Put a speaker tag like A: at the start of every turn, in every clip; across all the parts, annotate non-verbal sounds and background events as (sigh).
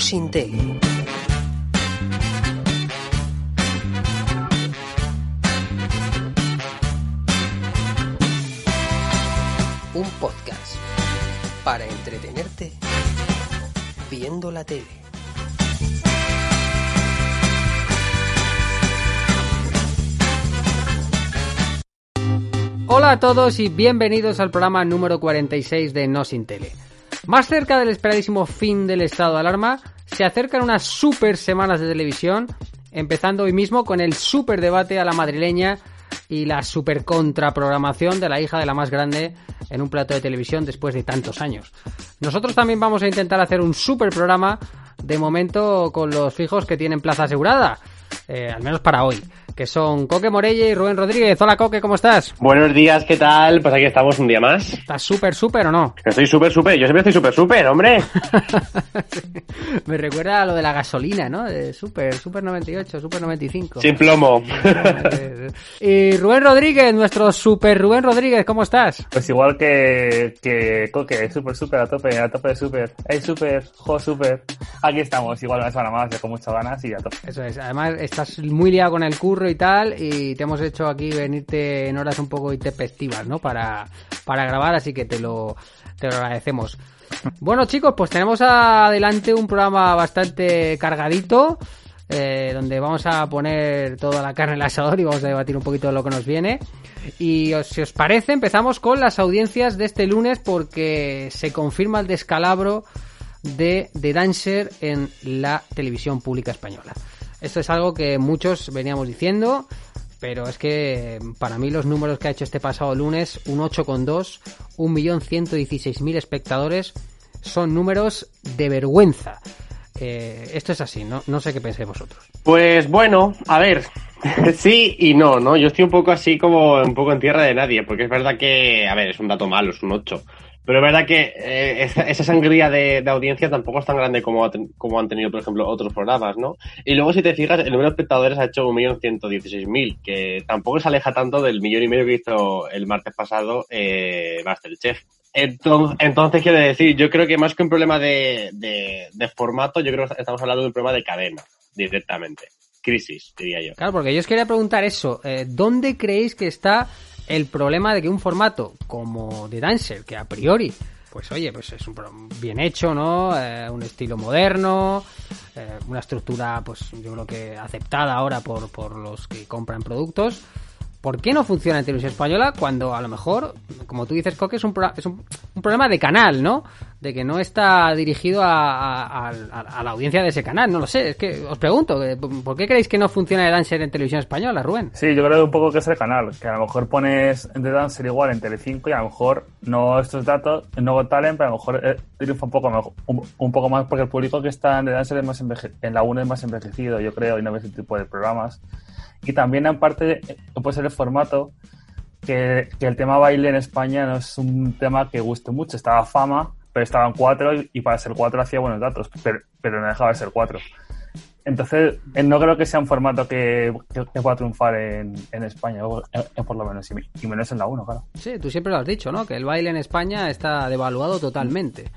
A: No sin tele. Un podcast para entretenerte viendo la tele.
B: Hola a todos y bienvenidos al programa número 46 de No Sin Tele. Más cerca del esperadísimo fin del estado de alarma, se acercan unas super semanas de televisión, empezando hoy mismo con el super debate a la madrileña y la super contraprogramación de la hija de la más grande en un plato de televisión después de tantos años. Nosotros también vamos a intentar hacer un super programa, de momento con los fijos que tienen plaza asegurada, eh, al menos para hoy que son Coque Morelle y Rubén Rodríguez. Hola Coque, ¿cómo estás?
C: Buenos días, ¿qué tal? Pues aquí estamos un día más.
B: ¿Estás súper, súper o no?
C: Estoy súper, súper. Yo siempre estoy súper, súper, hombre. (laughs)
B: Me recuerda a lo de la gasolina, ¿no? De súper, súper 98, súper 95.
C: Sin plomo. (laughs)
B: y Rubén Rodríguez, nuestro súper Rubén Rodríguez, ¿cómo estás?
D: Pues igual que, que Coque, súper, súper, a tope, a tope de súper. Hey, súper, jo, súper. Aquí estamos, igual una semana más, con muchas ganas y a tope.
B: Eso es. Además, estás muy liado con el curro y tal, y te hemos hecho aquí venirte en horas un poco intempestivas, ¿no? Para, para grabar, así que te lo, te lo agradecemos. (laughs) Bueno, chicos, pues tenemos adelante un programa bastante cargadito. Eh, donde vamos a poner toda la carne en el asador y vamos a debatir un poquito de lo que nos viene. Y si os parece, empezamos con las audiencias de este lunes porque se confirma el descalabro de The Dancer en la televisión pública española. Esto es algo que muchos veníamos diciendo, pero es que para mí los números que ha hecho este pasado lunes, un 8,2, 1.116.000 espectadores, son números de vergüenza. Eh, esto es así, ¿no? No sé qué pensáis vosotros.
C: Pues bueno, a ver, (laughs) sí y no, ¿no? Yo estoy un poco así como un poco en tierra de nadie, porque es verdad que, a ver, es un dato malo, es un 8. Pero es verdad que eh, esa, esa, sangría de, audiencia tampoco es tan grande como, como han tenido, por ejemplo, otros programas, ¿no? Y luego, si te fijas, el número de espectadores ha hecho 1.116.000, que tampoco se aleja tanto del millón y medio que hizo el martes pasado eh, Masterchef. Entonces, entonces, quiero decir, yo creo que más que un problema de, de, de formato, yo creo que estamos hablando de un problema de cadena, directamente. Crisis, diría yo.
B: Claro, porque yo os quería preguntar eso. Eh, ¿Dónde creéis que está el problema de que un formato como The Dancer, que a priori, pues oye, pues es un bien hecho, ¿no? Eh, un estilo moderno, eh, una estructura, pues yo creo que aceptada ahora por, por los que compran productos. ¿Por qué no funciona en televisión española cuando a lo mejor, como tú dices, Coque, es un, es un, un problema de canal, ¿no? De que no está dirigido a, la audiencia de ese canal, no lo sé. Es que os pregunto, ¿por qué creéis que no funciona The Dancer en televisión española, Rubén?
D: Sí, yo creo un poco que es el canal, que a lo mejor pones The Dancer igual en Telecinco y a lo mejor no estos datos, no Talent, pero a lo mejor eh, triunfa un poco, un, poco más porque el público que está en The Dancer es más en la 1 es más envejecido, yo creo, y no ve ese tipo de programas y también en parte puede ser el formato que, que, el tema baile en España no es un tema que guste mucho. Estaba fama, pero estaban cuatro y para ser cuatro hacía buenos datos, pero, pero no dejaba de ser cuatro. Entonces, no creo que sea un formato que, que, pueda triunfar en, en España, por lo menos, y menos en la 1, claro.
B: Sí, tú siempre lo has dicho, ¿no? Que el baile en España está devaluado totalmente.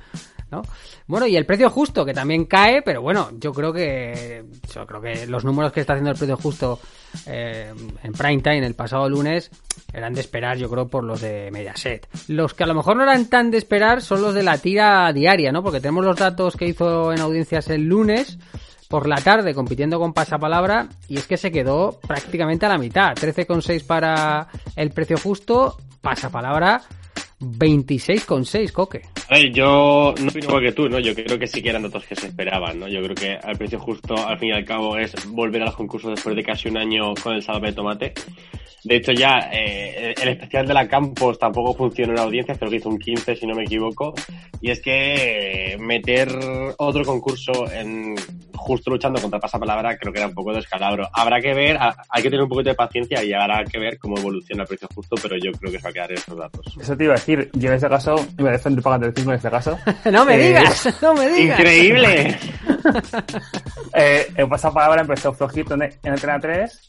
B: ¿No? Bueno, y el precio justo, que también cae, pero bueno, yo creo que yo creo que los números que está haciendo el precio justo eh, en prime time el pasado lunes eran de esperar, yo creo, por los de Mediaset. Los que a lo mejor no eran tan de esperar son los de la tira diaria, ¿no? Porque tenemos los datos que hizo en audiencias el lunes por la tarde compitiendo con Pasapalabra y es que se quedó prácticamente a la mitad. 13,6 para el precio justo, Pasapalabra 26,6, Coque.
C: A ver, yo no opino igual que tú, ¿no? Yo creo que sí que eran datos que se esperaban, ¿no? Yo creo que al precio justo, al fin y al cabo, es volver a los concursos después de casi un año con el salame de tomate. De hecho, ya eh, el especial de la Campos tampoco funcionó en la audiencia, creo que hizo un 15, si no me equivoco. Y es que meter otro concurso en justo luchando contra pasapalabra creo que era un poco de escalabro. Habrá que ver, hay que tener un poquito de paciencia y habrá que ver cómo evoluciona el precio justo, pero yo creo que se va a quedar en estos datos.
D: Eso te iba a decir, yo en este caso, para el 5 en este caso. (laughs)
B: no me eh, digas, (laughs) no me digas.
C: Increíble. (laughs)
D: eh, el empezó flojito en, en Antena 3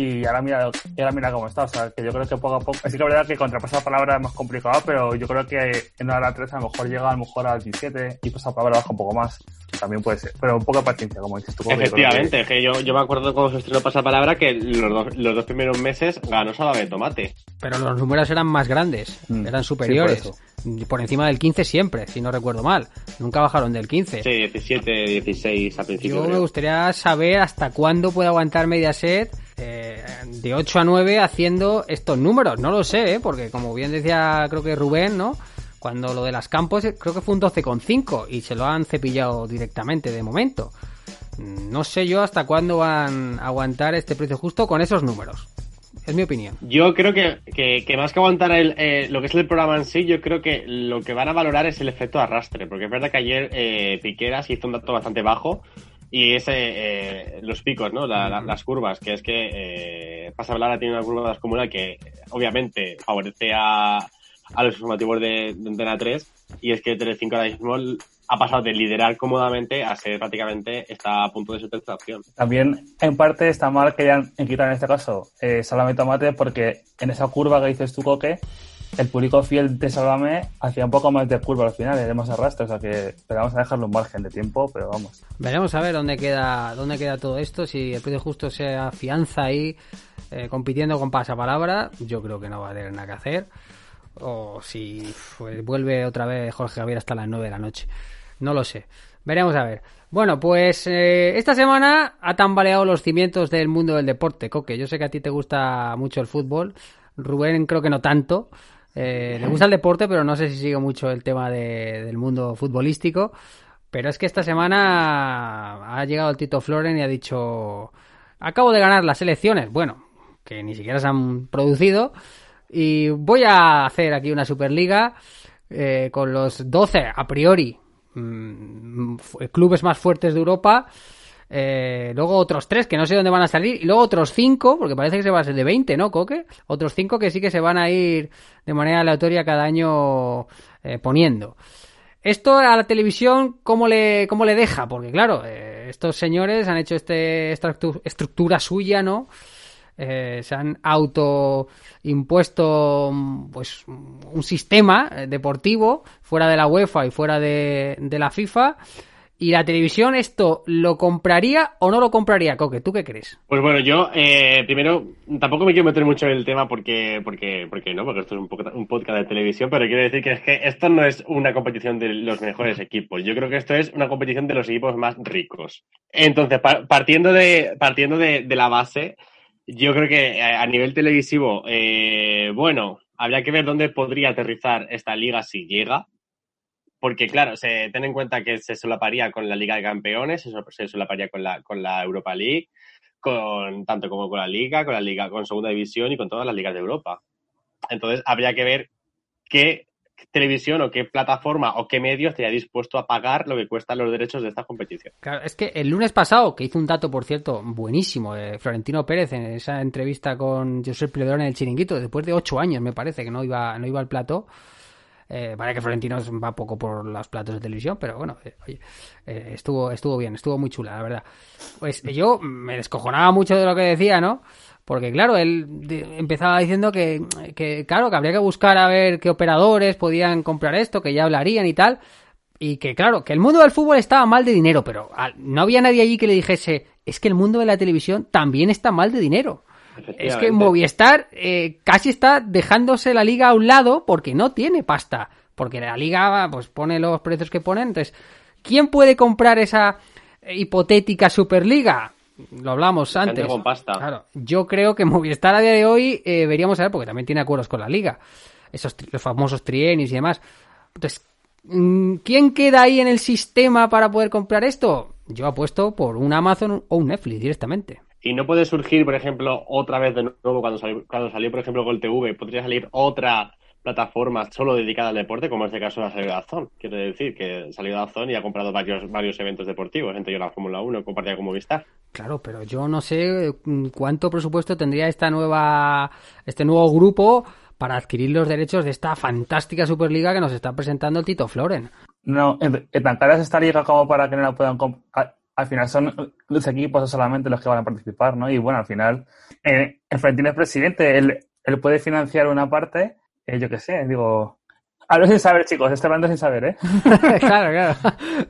D: y ahora mira, y ahora mira cómo está. O sea, que yo creo que poco a poco. Así que la verdad que contra pasapalabra es más complicado, pero yo creo que en hora 3 a lo mejor llega a lo mejor al 17 y pasapalabra baja un poco más. también puede ser. Pero poca paciencia, como dices tú. como
C: Efectivamente, es que yo, yo me acuerdo cuando se estrenó Pasapalabra que los dos, los dos primeros meses ganó Salva de Tomate.
B: Pero los números eran más grandes,
D: Mm,
B: eran
D: sí,
B: superiores.
D: por
B: por, encima del 15 siempre, si no recuerdo mal. Nunca bajaron del 15.
C: Sí, 17, 16 al principio.
B: Yo me gustaría saber hasta cuándo puede aguantar Mediaset eh, de 8 a 9 haciendo estos números. No lo sé, ¿eh? porque como bien decía creo que Rubén, ¿no? Cuando lo de las campos eh, creo que fue un 12,5 y se lo han cepillado directamente de momento. Mm, No sé yo hasta cuándo van a aguantar este precio justo con esos números. Es mi opinión.
C: Yo creo que, que, que más que aguantar el, eh, lo que es el programa en sí, yo creo que lo que van a valorar es el efecto arrastre, porque es verdad que ayer eh, Piqueras hizo un dato bastante bajo y ese eh, los picos, ¿no? La- la- las curvas, que es que eh, Pasablara tiene una curva descomunal que obviamente favorece a, a los informativos de, de Antena 3 y es que Telecinco ahora mismo ha pasado de liderar cómodamente a ser prácticamente está a punto de su tercera opción.
D: También, en parte, está mal que hayan quitado en este caso eh, Sálvame Tomate, porque en esa curva que dices tú, Coque, el público fiel de Sálvame hacía un poco más de curva al final, era más arrastre, o sea que pero vamos a dejarle un margen de tiempo, pero vamos.
B: Veremos a ver dónde queda, dónde queda todo esto. Si el precio justo se afianza ahí eh, compitiendo con pasapalabra, yo creo que no va a tener nada que hacer. O si pues, vuelve otra vez Jorge Javier hasta las 9 de la noche. No lo sé. Veremos a ver. Bueno, pues eh, esta semana ha tambaleado los cimientos del mundo del deporte, Coque. Yo sé que a ti te gusta mucho el fútbol. Rubén creo que no tanto. Eh, le gusta el deporte, pero no sé si sigue mucho el tema de- del mundo futbolístico. Pero es que esta semana ha llegado el Tito Floren y ha dicho, acabo de ganar las elecciones. Bueno, que ni siquiera se han producido. Y voy a hacer aquí una Superliga eh, con los 12 a priori mm, clubes más fuertes de Europa. Eh, luego otros tres que no sé dónde van a salir. Y luego otros cinco, porque parece que se va a ser de 20, ¿no, Coque? Otros cinco que sí que se van a ir de manera aleatoria cada año eh, poniendo. Esto a la televisión, ¿cómo le, cómo le deja? Porque claro, eh, estos señores han hecho este, esta estru- estructura suya, ¿no? Se han auto impuesto mm, pues un sistema deportivo fuera de la UEFA y fuera de la FIFA y la televisión esto lo compraría o no lo compraría Coque ¿tú qué crees?
C: Pues bueno, yo eh, primero tampoco me quiero meter mucho en el tema porque, porque, porque no, porque esto es un, poco- un podcast de televisión, pero quiero decir que es que esto no es una competición de los mejores equipos. Yo creo que esto es una competición de los equipos más ricos. Entonces, pa- partiendo de, partiendo de, de la base, yo creo que eh, a nivel televisivo, eh, bueno, habría que ver dónde podría aterrizar esta liga si llega. Porque, claro, se ten en cuenta que se solaparía con la Liga de Campeones, se, so- se solaparía con la, con la Europa League, con tanto como con la Liga, con la Liga, con Segunda División y con todas las ligas de Europa. Entonces, habría que ver qué televisión o qué plataforma o qué medio estaría dispuesto a pagar lo que cuestan los derechos de esta competición.
B: Claro, es que el lunes pasado, que hizo un dato, por cierto, buenísimo, de Florentino Pérez en esa entrevista con Josep Pledón en el Chiringuito, después de ocho años, me parece, que no iba, no iba al plató. Eh, vale que Florentino va poco por los platos de televisión, pero bueno, eh, oye, eh, estuvo, estuvo bien, estuvo muy chula, la verdad. Pues yo me descojonaba mucho de lo que decía, ¿no? Porque claro, él empezaba diciendo que, que, claro, que habría que buscar a ver qué operadores podían comprar esto, que ya hablarían y tal. Y que claro, que el mundo del fútbol estaba mal de dinero, pero no había nadie allí que le dijese, es que el mundo de la televisión también está mal de dinero. Es que. Movistar eh, casi está dejándose la liga a un lado porque no tiene pasta. Porque la liga pues pone los precios que pone. Entonces, ¿quién puede comprar esa hipotética Superliga? Lo hablamos
C: Gente
B: antes.
C: con pasta.
B: Claro, yo creo que Movistar a día de hoy eh, veríamos a ver, porque también tiene acuerdos con la liga. Esos los famosos trienios y demás. Entonces, mm, ¿quién queda ahí en el sistema para poder comprar esto? Yo apuesto por un Amazon o un Netflix directamente.
C: Y no puede surgir, por ejemplo, otra vez de nuevo cuando salió, cuando salió por ejemplo, Gol TV, podría salir otra plataforma solo dedicada al deporte, como en este caso la salida de Azón. Quiero decir que salió de Azón y ha comprado varios, varios eventos deportivos, entre ellos la Fórmula 1, compartida con Movistar.
B: Claro, pero yo no sé mm, cuánto presupuesto tendría esta nueva, este nuevo grupo para adquirir los derechos de esta fantástica Superliga que nos está presentando el Tito Floren.
D: No, en, en tan cara es esta liga como para que no la puedan Al final son los equipos solamente los que van a participar, ¿no? Y bueno, al final, eh, el Florentino es presidente, él, él puede financiar una parte, eh, yo qué sé, digo, Hablo sin saber, chicos, estoy hablando sin saber, ¿eh? (laughs)
B: claro, claro.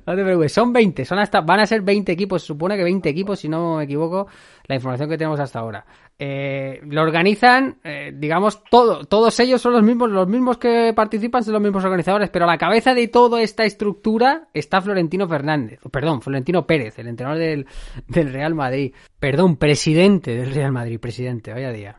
B: No te preocupes. Son 20, son hasta, van a ser 20 equipos, se supone que 20 equipos, si no me equivoco, la información que tenemos hasta ahora. Eh, lo organizan, eh, digamos, todo, todos ellos son los mismos, los mismos que participan son los mismos organizadores, pero a la cabeza de toda esta estructura está Florentino Fernández, perdón, Florentino Pérez, el entrenador del, del Real Madrid. Perdón, presidente del Real Madrid, presidente, vaya día.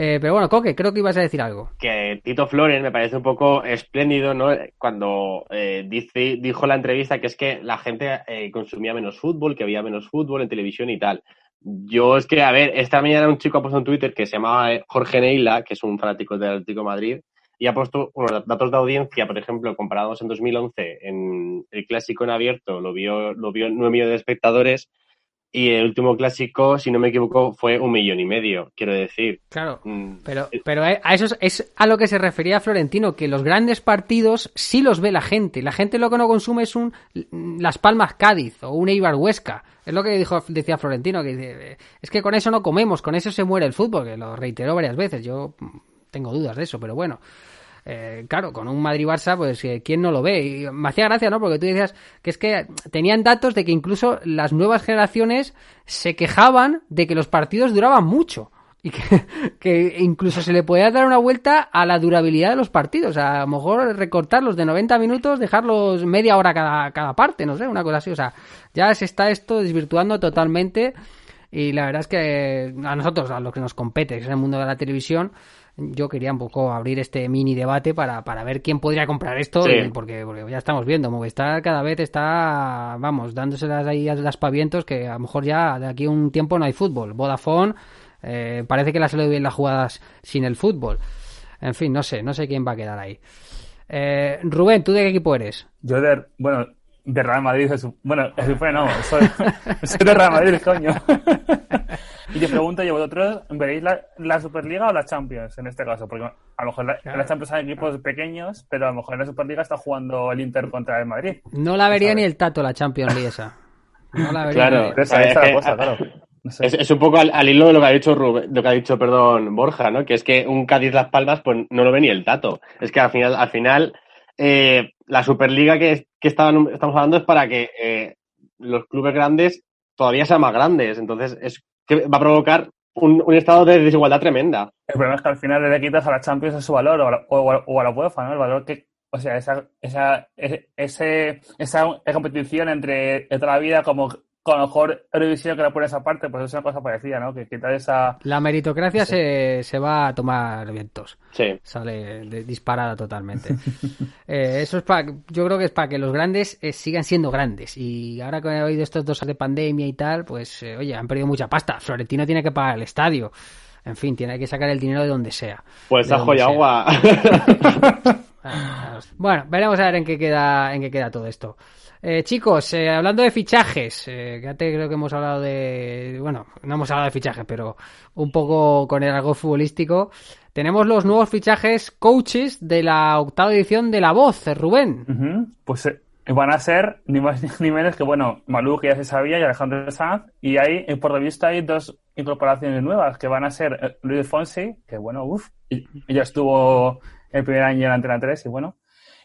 B: Eh, pero bueno, Coque, creo que ibas a decir algo.
C: Que Tito Flores me parece un poco espléndido, ¿no? Cuando eh, dice, dijo en la entrevista que es que la gente eh, consumía menos fútbol, que había menos fútbol en televisión y tal. Yo es que, a ver, esta mañana un chico ha puesto en Twitter que se llamaba Jorge Neila, que es un fanático del Atlético de Madrid, y ha puesto unos datos de audiencia, por ejemplo, comparados en 2011 en el clásico en abierto, lo vio, lo vio 9 millones de espectadores y el último clásico, si no me equivoco, fue un millón y medio, quiero decir.
B: Claro, pero, pero a eso es, a lo que se refería Florentino, que los grandes partidos sí los ve la gente. La gente lo que no consume es un Las Palmas Cádiz o un Eibar Huesca. Es lo que dijo, decía Florentino, que es que con eso no comemos, con eso se muere el fútbol, que lo reiteró varias veces. Yo tengo dudas de eso, pero bueno. Eh, claro, con un Madrid-Barça, pues eh, ¿quién no lo ve? Y me hacía gracia, ¿no? Porque tú decías que es que tenían datos de que incluso las nuevas generaciones se quejaban de que los partidos duraban mucho. (laughs) Y que, incluso se le podía dar una vuelta a la durabilidad de los partidos. a lo mejor recortarlos de 90 minutos, dejarlos media hora cada, cada parte, no sé, una cosa así. O sea, ya se está esto desvirtuando totalmente. Y la verdad es que a nosotros, a lo que nos compete, que es el mundo de la televisión, yo quería un poco abrir este mini debate para, para ver quién podría comprar esto, porque, porque, ya estamos viendo, Movistar cada vez está, vamos, dándoselas ahí a las pavientos que a lo mejor ya de aquí a un tiempo no hay fútbol. Vodafone eh, parece que le ha salido bien las jugadas sin el fútbol. En fin, no sé, no sé quién va a quedar ahí. Eh, Rubén, ¿tú de qué equipo eres?
D: Yo de, bueno, de Real Madrid, bueno, no, soy, (laughs) soy de Real Madrid, coño. (laughs) y te pregunto yo, ¿vosotros veréis la, Superliga o la Champions en este caso? Porque a lo mejor la, en la Champions hay equipos pequeños, pero a lo mejor en la Superliga está jugando el Inter contra el Madrid.
B: No la vería ni el Tato la Champions League esa.
C: No la vería claro, esa, es, la cosa, claro. Es, un poco al, hilo de lo que ha dicho Rubén, lo que ha dicho, perdón, Borja, ¿no? Que es que un Cádiz Las Palmas, pues no lo ve ni el Tato. Es que al final, al final, eh, la Superliga que, que estamos hablando es para que eh, los clubes grandes todavía sean más grandes. Entonces, es que va a provocar un, estado de desigualdad tremenda.
D: El problema es que al final le quitas a la Champions a su valor o a la, o, UEFA, ¿no? El valor que, o sea, esa, esa, ese, esa competición entre toda la vida como con lo mejor Eurovisión que la pones aparte, pues es una cosa parecida, ¿no? Que quitar esa...
B: La meritocracia se, se, va a tomar vientos.
C: Sí.
B: Sale disparada totalmente. (laughs) eh, eso es para... Yo creo que es para que los grandes eh, sigan siendo grandes. Y ahora que he oído estos dos de pandemia y tal, pues, eh, oye, han perdido mucha pasta. Florentino tiene que pagar el estadio. En fin, tiene que sacar el dinero de donde sea.
C: Pues ajo y agua.
B: bueno, veremos a ver en qué queda, en qué queda todo esto. Eh, chicos, eh, hablando de fichajes, eh, que antes creo que hemos hablado de. Bueno, no hemos hablado de fichajes, pero un poco con el algo futbolístico. Tenemos los nuevos fichajes coaches de la octava edición de La Voz, Rubén.
D: Pues van a ser ni más (laughs) ni menos que, bueno, Malú, que ya se sabía, y Alejandro Sanz. Y ahí, por lo visto, hay dos incorporaciones nuevas que van a ser Luis Fonsi, que, bueno, uff, ya estuvo el primer año en Antena 3, y bueno.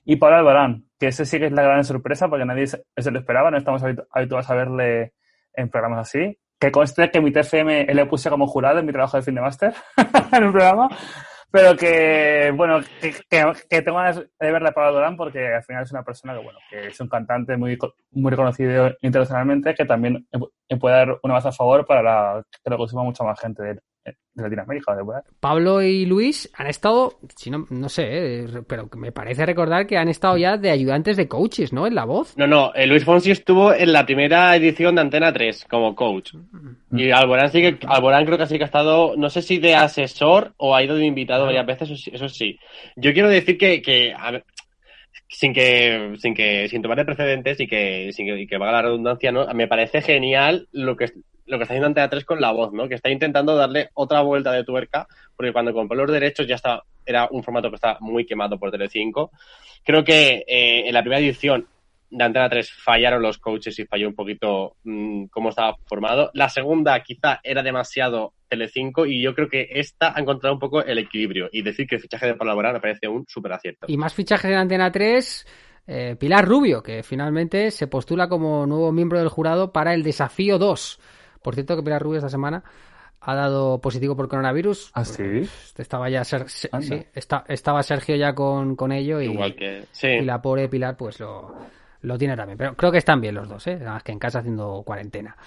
D: Y Pablo Albarán, que ese sí que es la gran sorpresa porque nadie se, lo esperaba, no estamos habituados a verle en programas así. Que conste que mi TFM le puse como jurado en mi trabajo de fin de máster (laughs) en un programa, pero que, bueno, que, que, tengo ganas de verle a Pablo Dorán porque al final es una persona que, bueno, que es un cantante muy, muy reconocido internacionalmente que también puede dar una base a favor para que lo consuma mucha más gente de él de Latinoamérica. De
B: Pablo y Luis han estado, si no, no sé, eh, pero me parece recordar que han estado ya de ayudantes de coaches, ¿no? En la voz.
C: No, no, eh, Luis Fonsi estuvo en la primera edición de Antena 3 como coach. Mm. Y Alborán sí que, Alborán creo que sí que ha estado, no sé si de asesor o ha ido de invitado varias veces, eso, sí. Yo quiero decir que, que sin que, sin que, sin tomar de precedentes y que, sin que, que valga la redundancia, ¿no? Me parece genial lo que lo que está haciendo Antena 3 con la voz, ¿no? Que está intentando darle otra vuelta de tuerca, porque cuando compró los derechos ya está, era un formato que está muy quemado por Telecinco. Creo que eh, en la primera edición de Antena 3 fallaron los coaches y falló un poquito mm, cómo estaba formado. La segunda quizá era demasiado Telecinco y yo creo que esta ha encontrado un poco el equilibrio y decir que el fichaje de Pablo me parece un súper acierto.
B: Y más fichajes en Antena 3, eh, Pilar Rubio, que finalmente se postula como nuevo miembro del jurado para el desafío 2. Por cierto que Pilar Rubio esta semana ha dado positivo por coronavirus.
D: ¿Ah, sí?
B: Estaba ya Ser- sí, está- estaba Sergio ya con, con ello y,
C: Igual que. Sí.
B: y la pobre Pilar pues lo, lo tiene también. Pero creo que están bien los dos, ¿eh? Nada más que en casa haciendo cuarentena.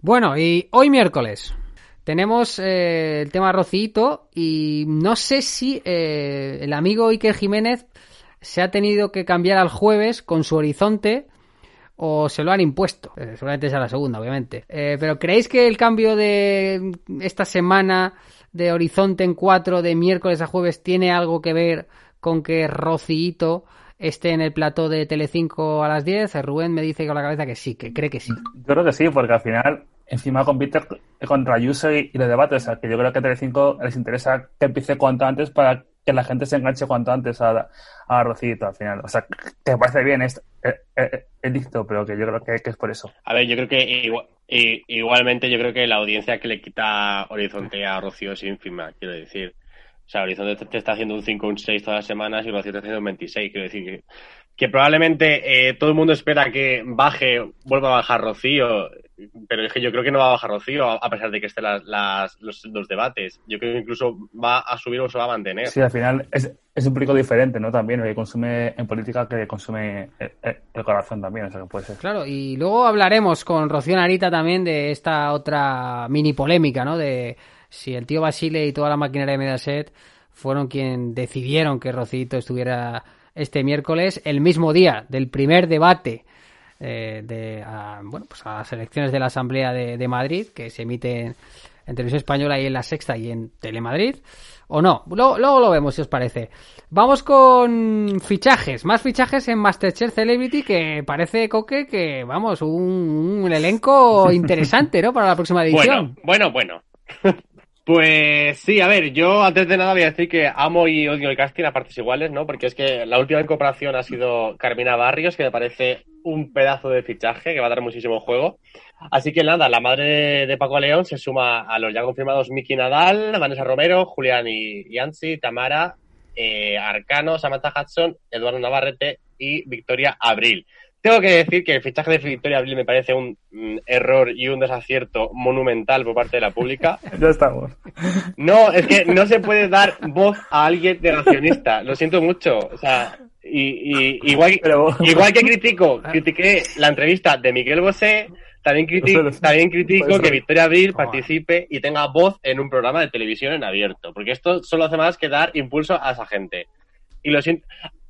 B: Bueno, y hoy miércoles tenemos eh, el tema Rocito y no sé si eh, el amigo Iker Jiménez se ha tenido que cambiar al jueves con su horizonte o se lo han impuesto. Eh, seguramente sea la segunda, obviamente. Eh, pero ¿creéis que el cambio de esta semana de horizonte en 4 de miércoles a jueves tiene algo que ver con que Rocito esté en el plató de Telecinco a las 10? Eh, Rubén me dice con la cabeza que sí, que cree que sí.
D: Yo creo que sí, porque al final encima compite contra Ayuso y, y los debates. O sea, que yo creo que a Telecinco les interesa que empiece cuanto antes para que la gente se enganche cuanto antes a, a Rocito al final. O sea, que parece bien, es eh, eh, el dicto, pero que yo creo que, que es por eso.
C: A ver, yo creo que igualmente yo creo que la audiencia que le quita Horizonte a Rocío es ínfima, quiero decir. O sea, Horizonte te, está haciendo un 5 un 6 todas las semanas y Rocío te está haciendo un 26, quiero decir que, que probablemente eh, todo el mundo espera que baje, vuelva a bajar Rocío, pero es que yo creo que no va a bajar Rocío a pesar de que estén las, las- los, los debates. Yo creo que incluso va a subir o se va a mantener.
D: Sí, al final es, es un público diferente, ¿no? También, el que consume en política que consume el, el- el corazón también, o sea, que puede ser.
B: Claro, y luego hablaremos con Rocío Narita también de esta otra mini polémica, ¿no? De si el tío Basile y toda la maquinaria de Mediaset fueron quien decidieron que Rocito estuviera este miércoles, el mismo día del primer debate eh, de a, bueno, pues a las elecciones de la Asamblea de, de Madrid, que se emiten en Televisión Española y en La Sexta y en Telemadrid, o no. Luego, luego lo vemos, si os parece. Vamos con fichajes, más fichajes en Masterchef Celebrity, que parece, Coque, que, vamos, un, un elenco (laughs) interesante, ¿no? Para la próxima edición.
C: Bueno, bueno, bueno. (laughs) Pues sí, a ver, yo antes de nada voy a decir que amo y odio el casting a partes iguales, ¿no? Porque es que la última incorporación ha sido Carmina Barrios, que me parece un pedazo de fichaje que va a dar muchísimo juego. Así que nada, la madre de Paco León se suma a los ya confirmados Miki Nadal, Vanessa Romero, Julián y Yancy, Tamara, eh, Arcano, Samantha Hudson, Eduardo Navarrete y Victoria Abril. Tengo que decir que el fichaje de Victoria Abril me parece un mm, error y un desacierto monumental por parte de la pública. (laughs)
D: Ya estamos.
C: No, es que no se puede dar voz a alguien negacionista. Lo siento mucho. O sea, y, y- igual,
D: Pero-
C: igual que critico, critiqué la entrevista de Miguel Bosé, también, criti-
D: Eso lo-
C: también critico que Victoria Abril
B: joder.
C: participe y tenga voz en un programa de televisión en abierto. Porque esto solo hace más que dar impulso a esa gente. Y lo siento.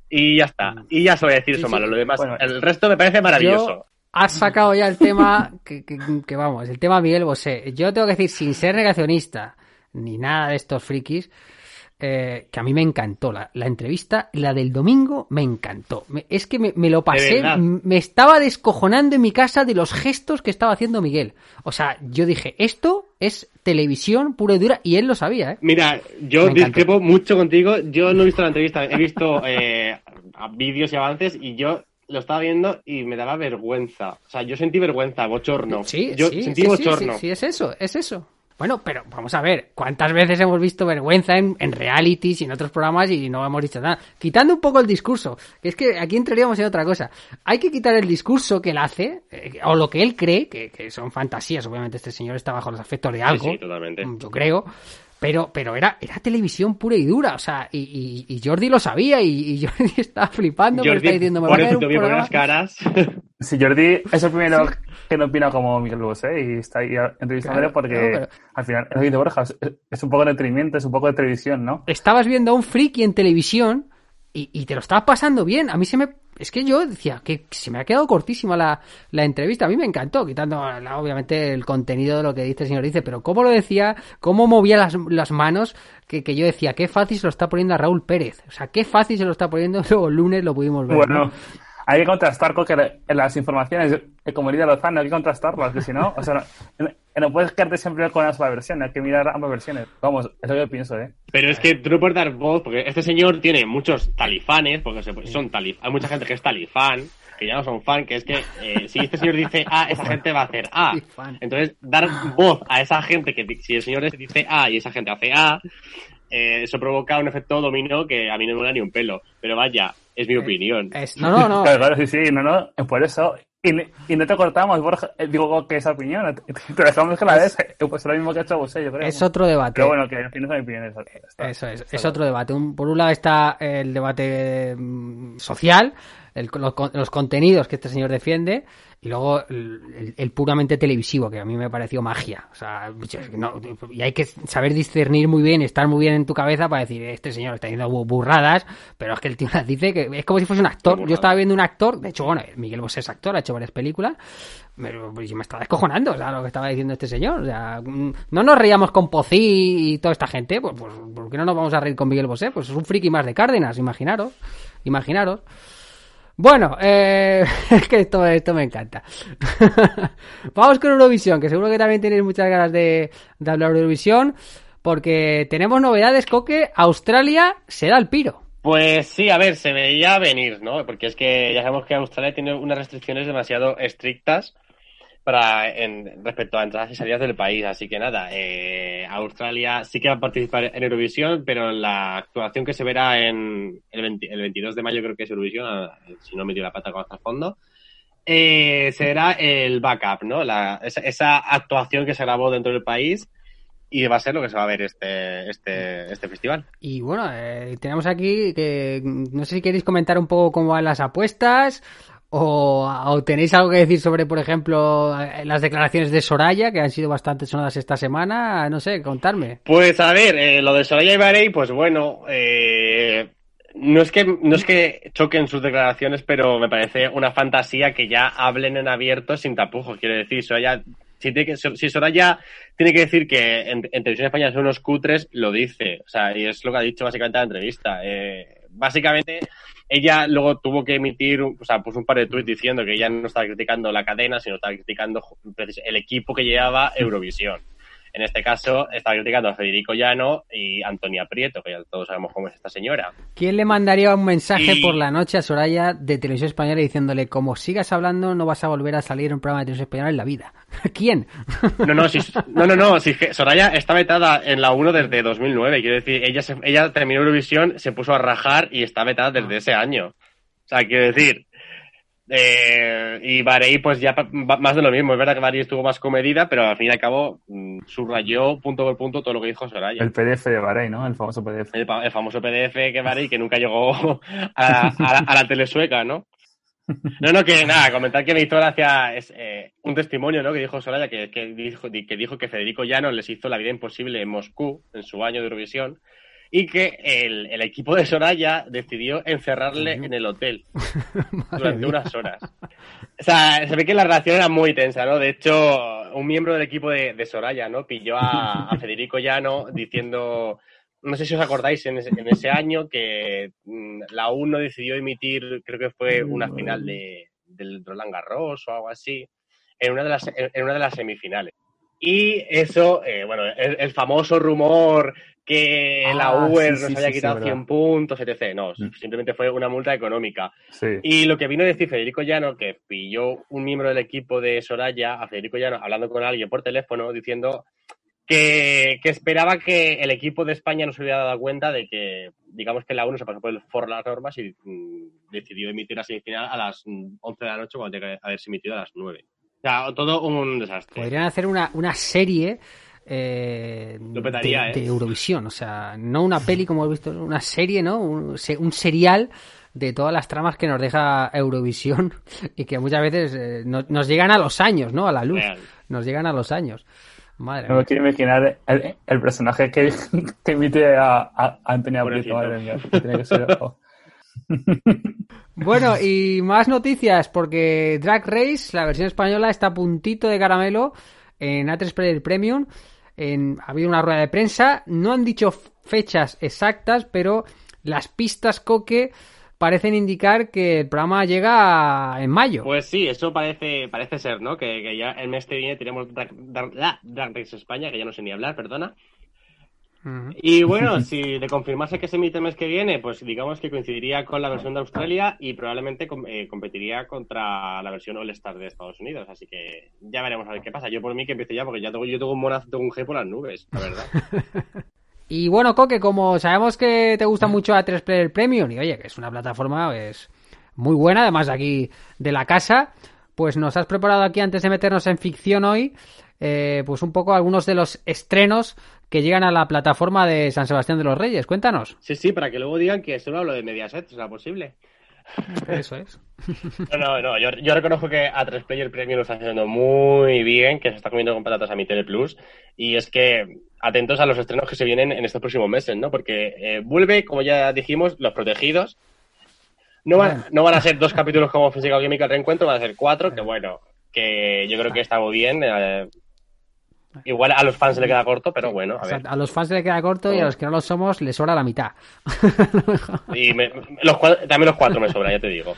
C: Y ya está. Y ya se voy a decir eso
B: sí.
C: malo. Lo demás,
D: Bueno.
C: el resto me parece maravilloso.
B: Yo- Has sacado ya el tema que, que- que vamos, el tema Miguel Bosé. Yo tengo que decir, sin ser negacionista ni nada de estos frikis, eh, que a mí me encantó la, la entrevista, la del domingo me encantó. Me- es que me, me lo pasé, me estaba descojonando en mi casa de los gestos que estaba haciendo Miguel. O sea, yo dije, esto es televisión pura y dura, y él lo sabía, ¿eh?
C: Mira, yo
B: Me encantó.
C: discrepo mucho contigo. Yo no he visto la entrevista, he visto eh, vídeos y avances y yo lo estaba viendo y me daba vergüenza. O sea, yo sentí vergüenza, bochorno.
B: Sí,
C: yo
B: sí,
C: sentí
B: sí,
C: bochorno.
B: sí, sí, es eso, es eso. Bueno, pero vamos a ver, ¿cuántas veces hemos visto vergüenza en, en realities y en otros programas y no hemos dicho nada? Quitando un poco el discurso, que es que aquí entraríamos en otra cosa. Hay que quitar el discurso que él hace, eh, o lo que él cree, que, que son fantasías, obviamente este señor está bajo los efectos de
C: Sí,
B: algo,
C: sí, totalmente.
B: yo creo, pero, pero era, era televisión pura y dura, o sea, y, y- y Jordi lo sabía y, y Jordi (laughs) estaba flipando,
C: Jordi,
B: está diciendo, me va a caer un programa...
C: buenas caras. (laughs)
D: Si Jordi es el primero que no opina como Miguel Bosé y está ahí entrevistándole
B: Claro,
D: porque
B: claro, pero-
D: al final es Borja, es, es un poco de entretenimiento, es un poco de televisión, ¿no?
B: estabas viendo a un friki en televisión y, y te lo estabas pasando bien. A mí se me... Es que yo decía que se me ha quedado cortísima la, la entrevista. A mí me encantó, quitando obviamente el contenido de lo que dice el señor dice, pero cómo lo decía, cómo movía las, las manos, que, que yo decía, qué fácil se lo está poniendo a Raúl Pérez. O sea, qué fácil se lo está poniendo, (laughs) luego el lunes lo pudimos ver.
D: Bueno,
B: ¿no?
D: Hay que contrastar con que en las informaciones, como diría Lozano, hay que contrastarlas, que si no, o sea, no, no- puedes quedarte siempre con una sola versión, hay que mirar ambas versiones. Vamos, es lo que yo pienso, ¿eh?
C: Pero es que tú no puedes dar voz, porque este señor tiene muchos talifanes, porque son talif hay mucha gente que es talifán, que ya no son fan, que es que eh, si este señor dice A, esa gente va a hacer A. Entonces, dar voz a esa gente que si el señor dice A y esa gente hace A, eh, eso provoca un efecto dominó que a mí no me mola ni un pelo. Pero vaya, es mi opinión.
B: Es- no, no, no.
D: Claro, (laughs) claro, sí, sí, no, no, es por eso. Y, y no te cortamos, Borja, eh, digo que esa opinión, (laughs) te, dejamos que la des, eh, pues lo mismo que ha hecho vos, yo creo.
B: Es otro debate.
D: Pero bueno, que al final es mi opinión. Eso, está-
B: Eso es,
D: está
B: es otro debate. Un- por un lado está el debate mm, social, el- los, los contenidos que este señor defiende, y luego el, puramente televisivo, que a mí me pareció magia. O sea, no- y hay que saber discernir muy bien, estar muy bien en tu cabeza para decir, este señor está diciendo bu- burradas, pero es que el tío las dice que es como si fuese un actor. Yo estaba viendo un actor, de hecho, bueno, Miguel Bosé es actor, ha hecho varias películas, pero pues, yo me estaba descojonando, o sea, lo que estaba diciendo este señor. O sea, mm, no nos reíamos con Pocí y toda esta gente, pues, pues ¿por qué no nos vamos a reír con Miguel Bosé? Pues es un friki más de Cárdenas, imaginaros, imaginaros. Bueno, eh, (laughs) es que esto, esto me encanta. (laughs) Vamos con Eurovisión, que seguro que también tenéis muchas ganas de, de hablar de Eurovisión, porque tenemos novedades, Coque, Australia será el piro.
C: Pues sí, a ver, se veía venir, ¿no? Porque es que ya sabemos que Australia tiene unas restricciones demasiado estrictas para en, respecto a entradas y salidas del país. Así que nada, eh, Australia sí que va a participar en Eurovisión, pero la actuación que se verá en el, 20 el 22 de mayo creo que es Eurovisión, ah, si no me dio la pata con hasta el fondo, eh, será el backup, ¿no? La, esa, esa actuación que se grabó dentro del país y va a ser lo que se va a ver este, este, este festival.
B: Y bueno, eh, tenemos aquí que no sé si queréis comentar un poco cómo van las apuestas o, o tenéis algo que decir sobre, por ejemplo, eh, las declaraciones de Soraya, que han sido bastante sonadas esta semana. No sé, contarme.
C: Pues a ver, eh, lo de Soraya Ibarey, pues bueno, eh, no es que no es que choquen sus declaraciones, pero me parece una fantasía que ya hablen en abierto sin tapujos. Quiero decir, Soraya, si, tiene que, si Soraya tiene que decir que en, en televisión española son unos cutres, lo dice. O sea, y es lo que ha dicho básicamente en la entrevista. Eh, básicamente, ella luego tuvo que emitir, o sea, puso un par de tweets diciendo que ella no estaba criticando la cadena, sino estaba criticando el equipo que llevaba Eurovisión. En este caso, está criticando a Federico Llano y Antonia Prieto, que ya todos sabemos cómo es esta señora.
B: ¿Quién le mandaría un mensaje
C: Y-
B: por la noche a Soraya de Televisión Española diciéndole, como sigas hablando, no vas a volver a salir en un programa de Televisión Española en la vida? (laughs) ¿Quién?
C: No, no, si, (laughs) no, no, no, si Soraya está vetada en la 1 desde 2009. Quiero decir, ella, se- ella terminó Eurovisión, se puso a rajar y está vetada desde ese año. O sea, quiero decir, eh, y Barei, pues ya más de lo mismo. Es verdad que Barei estuvo más comedida, pero al fin y al cabo mm, subrayó punto por punto todo lo que dijo Soraya.
D: El PDF de Bahrein, ¿no? El famoso PDF.
C: El, famoso PDF que Barei, que nunca llegó (laughs) a la, a la- a la tele sueca, ¿no? (laughs) No, no, que nada, comentar que me hizo gracia es eh, un testimonio, ¿no? Que dijo Soraya, que, que, dijo, que dijo que Federico Llano les hizo la vida imposible en Moscú, en su año de Eurovisión, y que el, el equipo de Soraya decidió encerrarle en el hotel (laughs) durante unas horas. O sea, se ve que la relación era muy tensa, ¿no? De hecho, un miembro del equipo de, de Soraya, ¿no? Pilló a, a Federico Llano diciendo, no sé si os acordáis, en ese, en ese año que mm, la 1 decidió emitir, creo que fue una final de, del Roland Garros o algo así, en una de las, en, en una de las semifinales. Y eso, eh, bueno, el, el famoso rumor que
D: Ah,
C: la UER
D: sí,
C: nos
D: sí,
C: había
D: sí, sí,
C: quitado
D: verdad.
C: 100 puntos, etc. No,
D: Mm.
C: simplemente fue una multa económica.
D: Sí.
C: Y lo que vino a decir Federico Llano, que pilló un miembro del equipo de Soraya, a Federico Llano, hablando con alguien por teléfono, diciendo que, que esperaba que el equipo de España no se hubiera dado cuenta de que, digamos que la 1 se pasó por el foro de las normas y mm, decidió emitir la semifinal a las mm, 11 de la noche cuando tenía que haberse emitido a las 9. O sea, todo un desastre.
B: Podrían hacer una, una serie eh,
C: Lo petaría,
B: de,
C: ¿eh?
B: de Eurovisión, o sea, no una peli como hemos visto, una serie, ¿no? Un, se- un serial de todas las tramas que nos deja Eurovisión (laughs) y que muchas veces eh, no- nos llegan a los años, ¿no? A la luz,
C: Real.
B: nos llegan a los años. Madre
D: No me quiero imaginar el, el personaje que, (laughs) que emite a, a Antonia. Prieto, madre mía. que Tiene que ser. oh.
B: Bueno, y más noticias, porque Drag Race, la versión española, está a puntito de caramelo en A3 Player Premium. En, ha habido una rueda de prensa, no han dicho fechas exactas, pero las pistas coque parecen indicar que el programa llega en mayo.
C: Pues sí, eso parece, parece ser, ¿no? Que, ya el mes que viene tenemos Drag, Drag- Drag Race España, que ya no sé ni hablar, perdona. Y bueno, (laughs) si de confirmarse que se emite el mes que viene, pues digamos que coincidiría con la versión de Australia y probablemente eh, competiría contra la versión All-Star de Estados Unidos. Así que ya veremos a ver qué pasa. Yo por mí que empiece ya, porque ya tengo, yo tengo un monazo, tengo un G por las nubes, la verdad. (laughs)
B: Y bueno, Coque, como sabemos que te gusta mucho A3 Player Premium, y oye, que es una plataforma pues, muy buena, además de aquí de la casa, pues nos has preparado aquí antes de meternos en ficción hoy, eh, pues un poco algunos de los estrenos que llegan a la plataforma de San Sebastián de los Reyes. Cuéntanos.
C: Sí, sí, para que luego digan que solo hablo de Mediaset, ¿será posible?
B: Eso es.
C: No, no, no. Yo, yo reconozco que A3 Player Premium lo está haciendo muy bien, que se está comiendo con patatas a mi Tele Plus. Y es que atentos a los estrenos que se vienen en estos próximos meses, ¿no? Porque eh, vuelve, como ya dijimos, Los Protegidos. No van, no van a ser dos capítulos como Física o Química el Reencuentro, van a ser cuatro, que bueno, que yo creo que está muy bien. eh, igual a los fans se le queda corto, pero bueno, a
B: O sea,
C: ver.
B: a los fans le queda corto y a los que no lo somos les sobra la mitad. (laughs)
C: Y me- los cuatro- también los cuatro me sobran, ya te digo.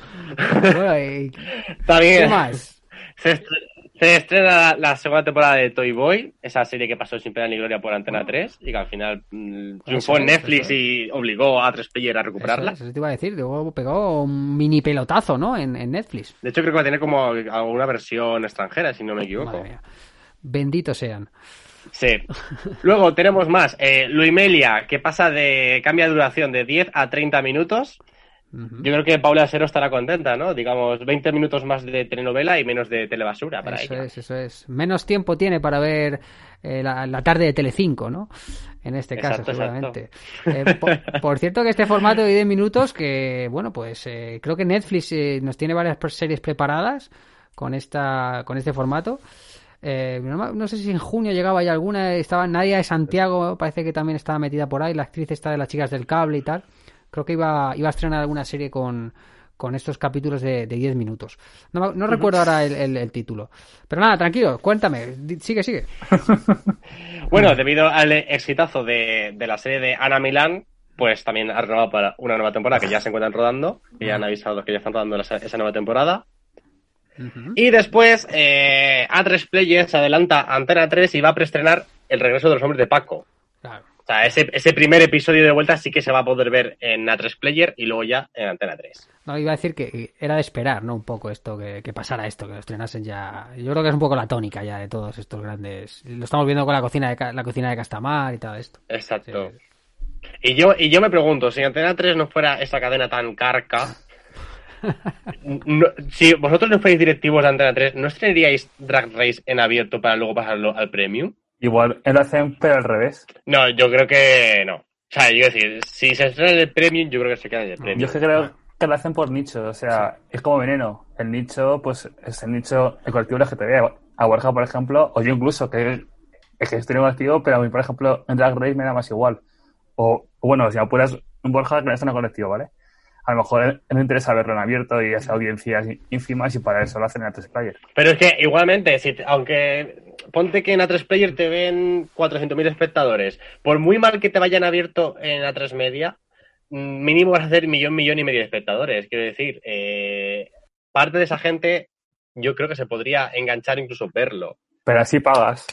B: Bueno, y- (laughs)
C: bien.
B: ¿Qué más?
C: Se, estre- se estrena la, la segunda temporada de Toy Boy, esa serie que pasó sin pena ni gloria por Antena 3 y que al final mm, triunfó en Netflix y obligó a tres player a recuperarla.
B: es, eso te iba a decir, luego pegó un mini pelotazo, ¿no? En, en Netflix.
C: De hecho, creo que va a tener como alguna versión extranjera, si no me equivoco.
B: Madre mía. Benditos sean.
C: Sí. Luego tenemos más. Eh, Luimelia, que pasa de. cambia de duración de 10 a 30 minutos. Yo creo que Paula Sero estará contenta, ¿no? Digamos, 20 minutos más de telenovela y menos de telebasura para
B: Eso
C: ella.
B: es, eso es. Menos tiempo tiene para ver eh, la, la tarde de Telecinco, ¿no? En este caso, seguramente. Eh, por, por cierto que este formato de 10 minutos, que bueno, pues eh, creo que Netflix eh, nos tiene varias series preparadas con esta con este formato. Eh, no, no sé si en junio llegaba ya alguna, estaba Nadia de Santiago, parece que también estaba metida por ahí, la actriz está de las chicas del cable y tal. Creo que iba, iba a estrenar alguna serie con, con estos capítulos de, de 10 minutos. No, no recuerdo ahora el, el- el título. Pero nada, tranquilo, cuéntame. Sigue, sigue. (laughs)
C: Bueno, debido al exitazo de, de la serie de Ana Milán, pues también ha renovado para una nueva temporada que ya se encuentran rodando, que ya han avisado que ya están rodando esa, esa nueva temporada. Y después, eh, A3 Players adelanta a Antena 3 y va a preestrenar El regreso de los hombres de Paco.
B: Claro.
C: O sea, ese, ese primer episodio de vuelta sí que se va a poder ver en A3 Player y luego ya en Antena 3.
B: No, iba a decir que era de esperar, ¿no? Un poco esto, que, que pasara esto, que lo estrenasen ya. Yo creo que es un poco la tónica ya de todos estos grandes. Lo estamos viendo con la cocina de, la cocina de Castamar y todo esto.
C: Exacto.
B: Sí.
C: Y yo, y yo me pregunto, si Antena 3 no fuera esa cadena tan carca, (laughs) no- si vosotros no fuerais directivos de Antena 3, ¿no estrenaríais Drag Race en abierto para luego pasarlo al Premium?
D: Igual lo hacen, pero al revés.
C: No, yo creo que no. O sea, yo decir, si se estrena en el Premium, yo creo que se queda en el Premium.
D: Yo es que creo que lo hacen por nicho, o sea, es como veneno. El nicho, pues, es el nicho, el colectivo LGTB. A Borja, por ejemplo, o yo incluso, que es que estoy en un colectivo, pero a mí, por ejemplo, en Drag Race me da más igual. O, bueno, si apuras Borja, que no en el colectivo, ¿vale? A lo mejor no interesa verlo en abierto y hace audiencias ínfimas y para eso lo hacen en a player.
C: Pero es que igualmente, si te- aunque ponte que en A3 Player te ven 400.000 espectadores, por muy mal que te vayan abierto en A3 Media, mm, mínimo vas a hacer millón, millón y medio de espectadores. Quiero decir, eh, parte de esa gente yo creo que se podría enganchar incluso verlo.
D: Pero así pagas.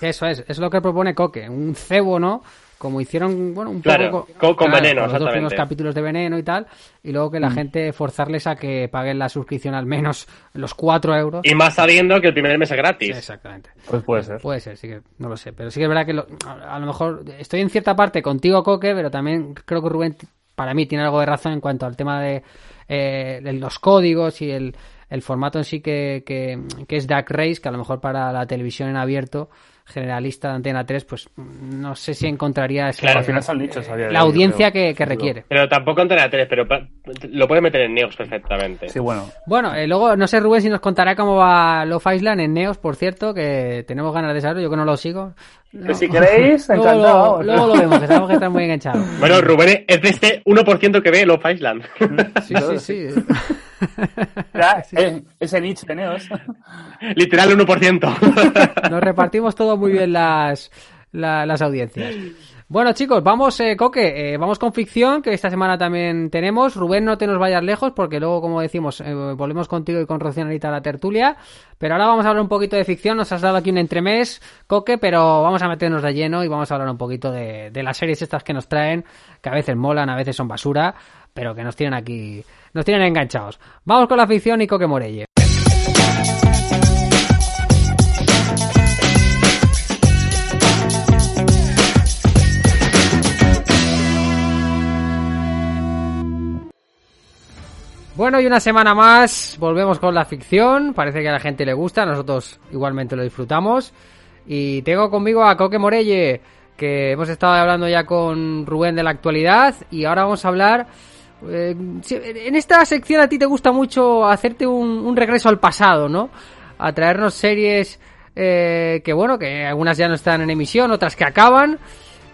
B: Eso es, es lo que propone Coque, un cebo, ¿no? Como hicieron, bueno, un
C: Claro,
B: poco
C: con- con Veneno,
B: los dos primeros capítulos de veneno y tal, y luego que la gente forzarles a que paguen la suscripción al menos los 4 euros.
C: Y más sabiendo que el primer mes es
B: Sí,
C: gratis.
B: exactamente.
D: Pues puede ser.
B: Puede ser, sí que no lo sé. Pero sí que es verdad que lo- a a lo mejor estoy en cierta parte contigo, Coque, pero también creo que Rubén, para mí, tiene algo de razón en cuanto al tema de, eh, de los códigos y el, el formato en sí que, que, que es Dark Race, que a lo mejor para la televisión en abierto generalista de Antena 3, pues no sé si encontraría ese-
C: Claro,
D: Al final son nichos a día de
B: la audiencia
D: creo.
B: que, que requiere.
C: Pero tampoco Antena 3, pero lo puedes meter en Neox perfectamente.
D: Sí, bueno.
B: Bueno, eh, luego no sé Rubén si nos contará cómo va Love Island en Neos, por cierto, que tenemos ganas de saberlo, yo que no lo sigo. No.
D: si queréis, (laughs)
B: Luego
D: encantado.
B: lo-
D: vamos.
B: luego lo vemos, que sabemos que están muy enganchados.
C: Bueno, Rubén es de este 1% que ve Love Island.
B: Sí, sí, sí. (laughs) (laughs) (laughs)
D: Ya, eh, ese nicho de Neos. (laughs)
C: Literal 1%. (laughs)
B: Nos repartimos todo muy bien las, la- las audiencias. Bueno, chicos, vamos, eh, Coque, eh, vamos con ficción, que esta semana también tenemos. Rubén, no te nos vayas lejos, porque luego, como decimos, eh, volvemos contigo y con Rocío ahorita a la tertulia. Pero ahora vamos a hablar un poquito de ficción. Nos has dado aquí un entremés, Coque, pero vamos a meternos de lleno y vamos a hablar un poquito de, de las series estas que nos traen, que a veces molan, a veces son basura, pero que nos tienen aquí, nos tienen enganchados. Vamos con la ficción y Coque Morelle. Bueno, y una semana más volvemos con la ficción. Parece que a la gente le gusta, nosotros igualmente lo disfrutamos. Y tengo conmigo a Coque Morelle, que hemos estado hablando ya con Rubén de la actualidad. Y ahora vamos a hablar. Eh, en esta sección a ti te gusta mucho hacerte un, un regreso al pasado, ¿no? A traernos series eh, que, bueno, que algunas ya no están en emisión, otras que acaban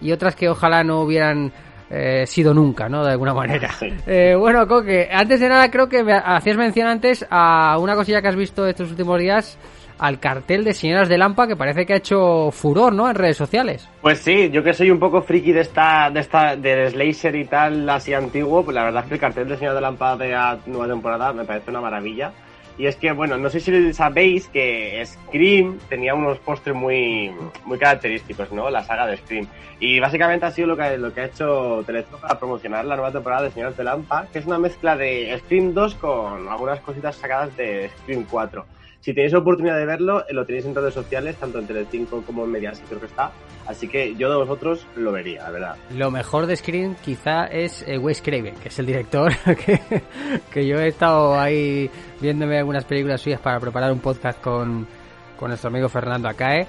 B: y otras que ojalá no hubieran eh, sido nunca, ¿no? De alguna manera.
C: Sí.
B: Eh, bueno, Coque, antes de nada creo que me hacías mención antes a una cosilla que has visto estos últimos días, al cartel de Señoras de Lampa que parece que ha hecho furor, ¿no? En redes sociales.
C: Pues sí, yo que soy un poco friki de esta, de esta, del Slayer y tal, así antiguo, pues la verdad es que el cartel de Señor de Lámpara de la nueva temporada me parece una maravilla. Y es que, bueno, no sé si sabéis que Scream tenía unos postres muy, muy característicos, ¿no? La saga de Scream. Y básicamente ha sido lo que, lo que ha hecho Telezo para promocionar la nueva temporada de Señores de Lampa, que es una mezcla de Scream 2 con algunas cositas sacadas de Scream 4. Si tenéis oportunidad de verlo, eh, lo tenéis en redes sociales, tanto en Telecinco como en Mediaset creo que está. Así que yo de vosotros lo vería, la verdad.
B: Lo mejor de Screen quizá es eh, Wes Craven, que es el director (laughs) que, que yo he estado ahí viéndome algunas películas suyas para preparar un podcast con, con nuestro amigo Fernando Acae.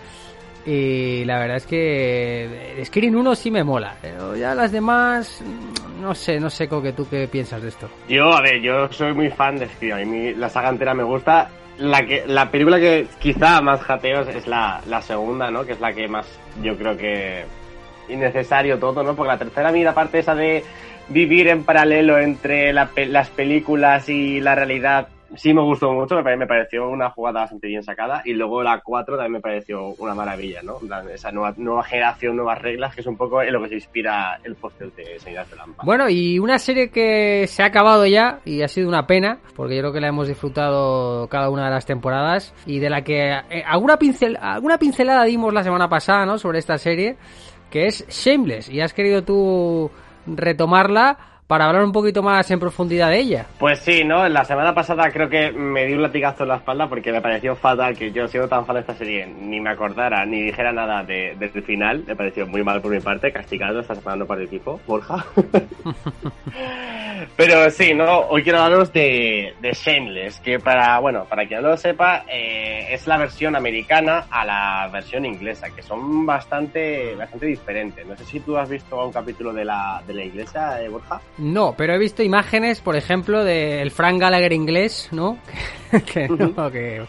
B: Y la verdad es que eh, Screen 1 sí me mola, pero ya las demás, no sé, no sé, que tú qué piensas de esto.
C: Yo, a ver, yo soy muy fan de Scream. A mí la saga entera me gusta. La, que, la película que quizá más jateos es la, la segunda, ¿no? Que es la que más, yo creo que innecesario todo, ¿no? Porque la tercera, mira, aparte esa de vivir en paralelo entre la las películas y la realidad, sí me gustó mucho, me, pare- me pareció una jugada bastante bien sacada. Y luego la 4 también me pareció una maravilla, ¿no? Esa nueva, nueva generación, nuevas reglas, que es un poco en lo que se inspira el póster de Señoras de Lampa.
B: Bueno, y una serie que se ha acabado ya y ha sido una pena, porque yo creo que la hemos disfrutado cada una de las temporadas y de la que eh, alguna, pincel, alguna pincelada dimos la semana pasada, ¿no? Sobre esta serie, que es Shameless, y has querido tú retomarla para hablar un poquito más en profundidad de ella.
C: Pues sí, ¿no? La semana pasada creo que me di un latigazo en la espalda porque me pareció fatal que yo, siendo tan fan de esta serie, ni me acordara ni dijera nada de- del final. Me pareció muy mal por mi parte, castigado. Esta semana no participo, Borja. (laughs) Pero sí, ¿no? Hoy quiero hablaros de, de Shameless, que para, bueno, para quien no lo sepa, eh, es la versión americana a la versión inglesa, que son bastante, bastante diferentes. No sé si tú has visto un capítulo de la, de la inglesa, eh, Borja.
B: No, pero he visto imágenes, por ejemplo, del Frank Gallagher inglés, ¿no? (laughs) que no, que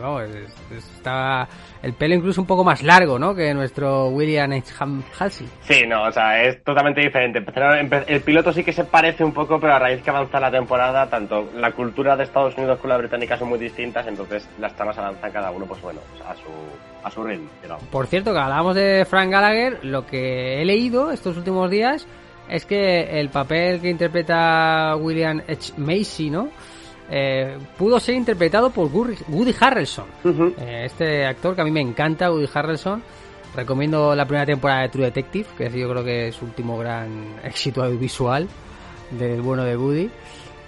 B: vamos, es- es- está el pelo incluso un poco más largo, ¿no? Que nuestro William H. Halsey.
C: Sí, no, o sea, es totalmente diferente. El piloto sí que se parece un poco, pero a raíz que avanza la temporada, tanto la cultura de Estados Unidos como la británica son muy distintas, entonces las tramas avanzan cada uno, pues bueno, a su, a su ritmo, digamos.
B: Por cierto, que hablábamos de Frank Gallagher, lo que he leído estos últimos días es que el papel que interpreta William H. Macy, ¿no? Eh, pudo ser interpretado por Woody Harrelson. Eh, este actor que a mí me encanta, Woody Harrelson. Recomiendo la primera temporada de True Detective, que yo creo que es su último gran (laughs) éxito audiovisual del bueno de Woody.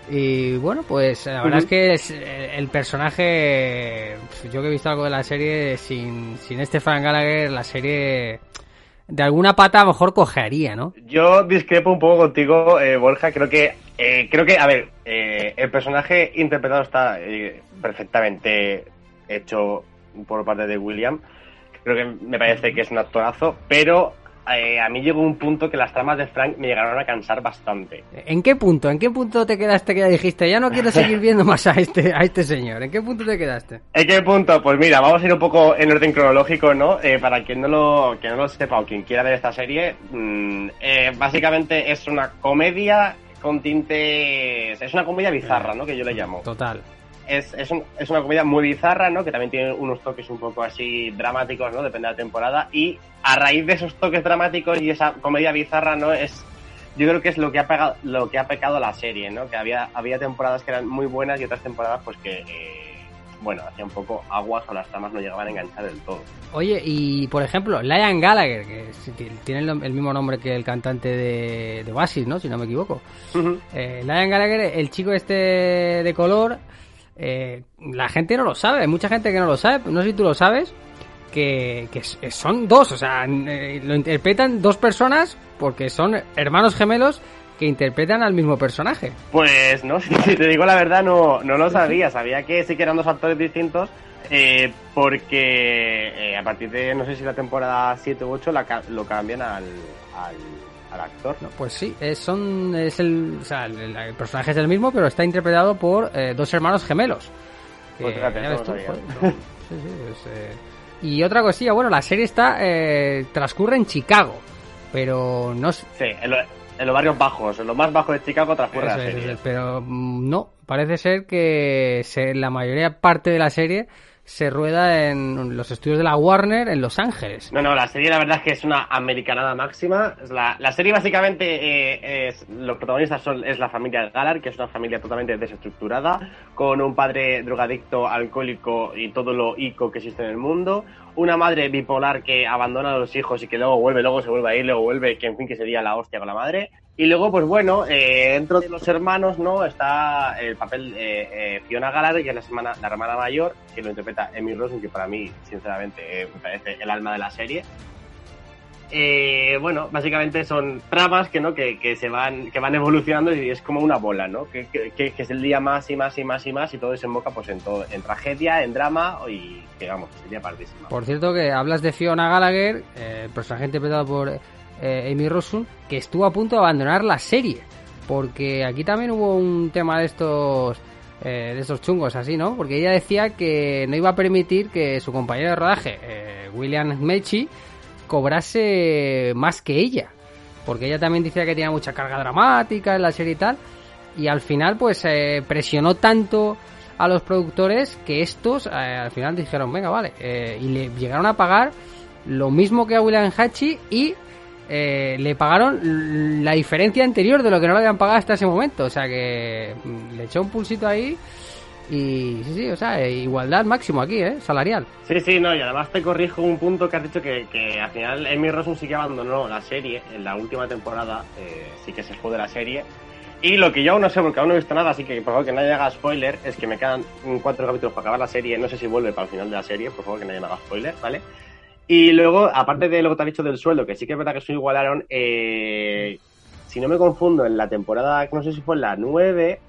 B: Y bueno, pues la verdad es que es, eh, el personaje, yo que he visto algo de la serie, sin, sin este Frank Gallagher, la serie de alguna pata a lo mejor cojearía, ¿no?
C: Yo discrepo un poco contigo, eh, Borja. Creo que, eh, creo que, a ver, eh, el personaje interpretado está eh, perfectamente hecho por parte de William. Creo que me parece que es un actorazo, pero eh, a mí llegó un punto que las tramas de Frank me llegaron a cansar bastante.
B: ¿En qué punto? ¿En qué punto te quedaste que ya dijiste, ya no quiero seguir viendo más a este, a este señor? ¿En qué punto te quedaste?
C: ¿En qué punto? Pues mira, vamos a ir un poco en orden cronológico, ¿no? Eh, para quien no, lo, quien no lo sepa o quien quiera ver esta serie, mm, eh, básicamente es una comedia con tintes... Es una comedia bizarra, ¿no? Que yo le llamo.
B: Total.
C: Es, es, un- es una comedia muy bizarra, ¿no? Que también tiene unos toques un poco así dramáticos, ¿no? Depende de la temporada. Y a raíz de esos toques dramáticos y esa comedia bizarra, ¿no? Es, yo creo que es lo que ha pegado, lo que ha pecado la serie, ¿no? Que había, había temporadas que eran muy buenas y otras temporadas, pues que, eh, bueno, hacía un poco aguas o las tramas no llegaban a enganchar del todo.
B: Oye, y por ejemplo, Liam Gallagher, que tiene el, mismo nombre que el cantante de, de Oasis, ¿no? Si no me equivoco. Eh, Liam Gallagher, el chico este de color, eh, la gente no lo sabe, hay mucha gente que no lo sabe, no sé si tú lo sabes, que, son dos, o sea, eh, lo interpretan dos personas porque son hermanos gemelos que interpretan al mismo personaje.
C: Pues no, (laughs) si te digo la verdad, no, no lo sabía. Sabía que sí que eran dos actores distintos, eh, porque eh, a partir de, no sé si la temporada 7 u 8, la lo cambian al, al actor.
B: No, pues sí, es, son, es el, o sea, el, el personaje es el mismo, pero está interpretado por eh, dos hermanos gemelos. Que,
C: Pues fíjate,
B: ya
C: eso
B: ves
C: no
B: tú,
C: sabía.
B: joder. (laughs) Sí, sí, pues, eh, Y otra cosilla, bueno, la serie está eh, transcurre en Chicago, pero no s-
C: Sí, en, lo- en los barrios bajos, en lo más bajo de Chicago transcurre
B: eso
C: la serie.
B: es, pero mm, no, parece ser que se, la mayoría parte de la serie se rueda en los estudios de la Warner en Los Ángeles.
C: No, no, la serie la verdad que es una americanada máxima. Es La, la serie básicamente eh, es, los protagonistas son, es la familia Galar, que es una familia totalmente desestructurada, con un padre drogadicto, alcohólico y todo lo ico que existe en el mundo, una madre bipolar que abandona a los hijos y que luego vuelve, luego se vuelve a ir, luego vuelve, que en fin que sería la hostia con la madre. Y luego, pues bueno, eh, dentro de los hermanos, ¿no? Está el papel eh, eh, Fiona Galar, que es la hermana, la hermana mayor, que lo interpreta Emmy Rossum, que para mí, sinceramente, eh, me parece el alma de la serie. Eh, bueno, básicamente son tramas que no que, que se van que van evolucionando y es como una bola, ¿no? Que, que, es el día más y más y más y más y todo desemboca pues en todo, en tragedia, en drama y que vamos, sería partísima.
B: Por cierto, que hablas de Fiona Gallagher, personaje interpretado por eh, Amy Rossum, que estuvo a punto de abandonar la serie. Porque aquí también hubo un tema de estos eh, de estos chungos así, ¿no? Porque ella decía que no iba a permitir que su compañero de rodaje, eh, William Mechi, cobrase más que ella. Porque ella también decía que tenía mucha carga dramática en la serie y tal. Y al final, pues eh, presionó tanto a los productores que estos al final dijeron, venga, vale. y le llegaron a pagar lo mismo que a William Hachi y eh, le pagaron la diferencia anterior de lo que no le habían pagado hasta ese momento. O sea que mm, le echó un pulsito ahí. Y sí, sí, o sea, igualdad máximo aquí, ¿eh? Salarial.
C: Sí, sí, no, y además te corrijo un punto que has dicho que, al final Emmy Rossum sí que abandonó la serie en la última temporada, eh, sí que se fue de la serie. Y lo que yo aún no sé, porque aún no he visto nada, así que por favor que nadie haga spoiler, es que me quedan cuatro capítulos para acabar la serie, no sé si vuelve para el final de la serie, por favor que nadie me haga spoiler, ¿vale? Y luego, aparte de lo que te has dicho del sueldo, que sí que es verdad que se igualaron, eh, si no me confundo, en la temporada, no sé si fue en la 9,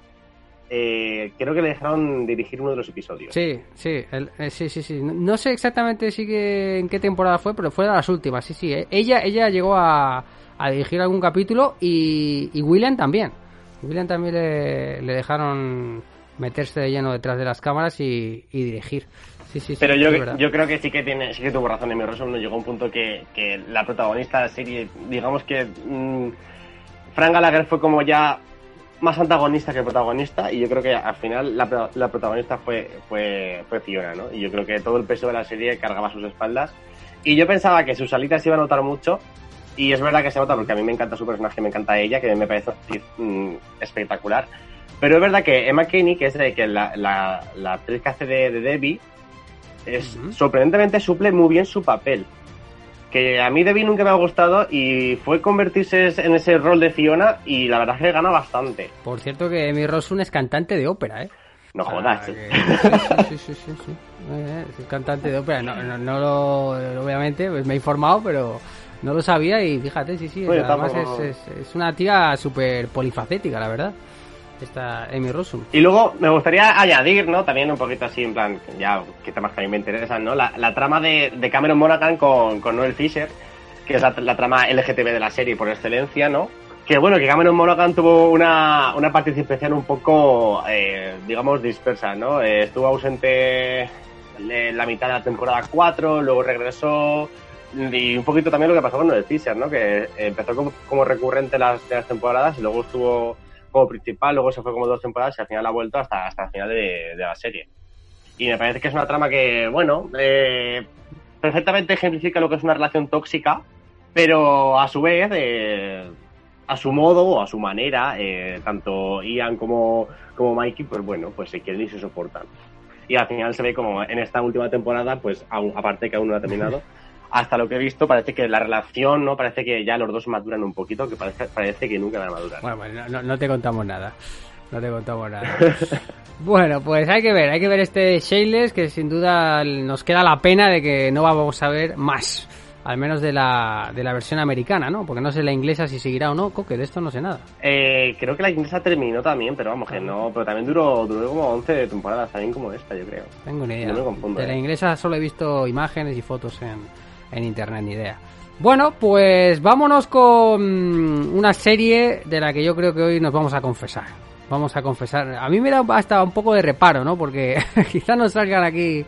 C: eh, creo que le dejaron dirigir uno de los episodios.
B: Sí, sí, el- eh, sí, sí, sí. No, sé exactamente sí que en qué temporada fue, pero fue de las últimas, sí, sí. eh. Ella, ella llegó a, dirigir algún capítulo y, y William también. William también le, dejaron meterse de lleno detrás de las cámaras y dirigir. Sí, sí, sí.
C: Pero yo, yo creo que sí que tiene, sí que tuvo razón en mi Rossum, no llegó a un punto que, que la protagonista de la serie, digamos que mm, Frank Gallagher fue como ya más antagonista que protagonista y yo creo que al final la, la protagonista fue, fue, fue Fiona, ¿no? Y yo creo que todo el peso de la serie cargaba sus espaldas y yo pensaba que su salida se iba a notar mucho y es verdad que se nota porque a mí me encanta su personaje, me encanta ella, que me parece mm, espectacular. Pero es verdad que Emma Kenny, que es que la, la, la actriz que hace de, de Debbie, es sorprendentemente suple muy bien su papel. Que a mí Debbie nunca me ha gustado y fue convertirse en ese rol de Fiona y la verdad es que gana bastante.
B: Por cierto que Amy Rossum es cantante de ópera, ¿eh?
C: No
B: O sea,
C: jodas.
B: que-
C: ¿eh? (laughs)
B: Sí, sí, sí, sí, sí. Eh, es cantante de ópera. No, no, no lo, obviamente, pues me he informado, pero no lo sabía y fíjate, sí, sí.
C: Oye,
B: además
C: tampoco-
B: es, es, es una tía súper polifacética, la verdad. Esta Amy Rossum.
C: Y luego me gustaría añadir, ¿no? También un poquito así, en plan, ya que temas que a mí me interesan, ¿no? La, la trama de, de Cameron Monaghan con, con Noel Fisher, que es la, la trama LGTB de la serie por excelencia, ¿no? Que bueno, que Cameron Monaghan tuvo una, una participación un poco, eh, digamos, dispersa, ¿no? Eh, estuvo ausente la mitad de la temporada 4, luego regresó, y un poquito también lo que pasó con Noel Fisher, ¿no? Que empezó como, como recurrente las, las temporadas y luego estuvo principal, luego se fue como dos temporadas y al final ha vuelto hasta, hasta el final de, la serie. Y me parece que es una trama que, bueno, eh, perfectamente ejemplifica lo que es una relación tóxica, pero a su vez, eh, a su modo o a su manera, eh, tanto Ian como, como Mikey, pues bueno, pues se quieren y se soportan. Y al final se ve como en esta última temporada, pues aparte que aún no ha terminado, (laughs) hasta lo que he visto parece que la relación, ¿no? Parece que ya los dos maduran un poquito, que parece, parece que nunca van a madurar.
B: Bueno, pues no, te contamos nada. No te contamos nada. (laughs) bueno, pues hay que ver, hay que ver este Shameless, que sin duda nos queda la pena de que no vamos a ver más. Al menos de la, de la versión americana, ¿no? Porque no sé la inglesa si seguirá o no, Coque, de esto no sé nada.
C: Eh, creo que la inglesa terminó también, pero vamos, que no, pero también duró, duró como 11 temporadas, también como esta, yo creo.
B: Tengo ni idea.
C: No me confundo,
B: de la
C: eh.
B: inglesa solo he visto imágenes y fotos en, en internet, ni idea. Bueno, pues vámonos con una serie de la que yo creo que hoy nos vamos a confesar. Vamos a confesar. A mí me da hasta un poco de reparo, ¿no? Porque (laughs) quizás nos salgan aquí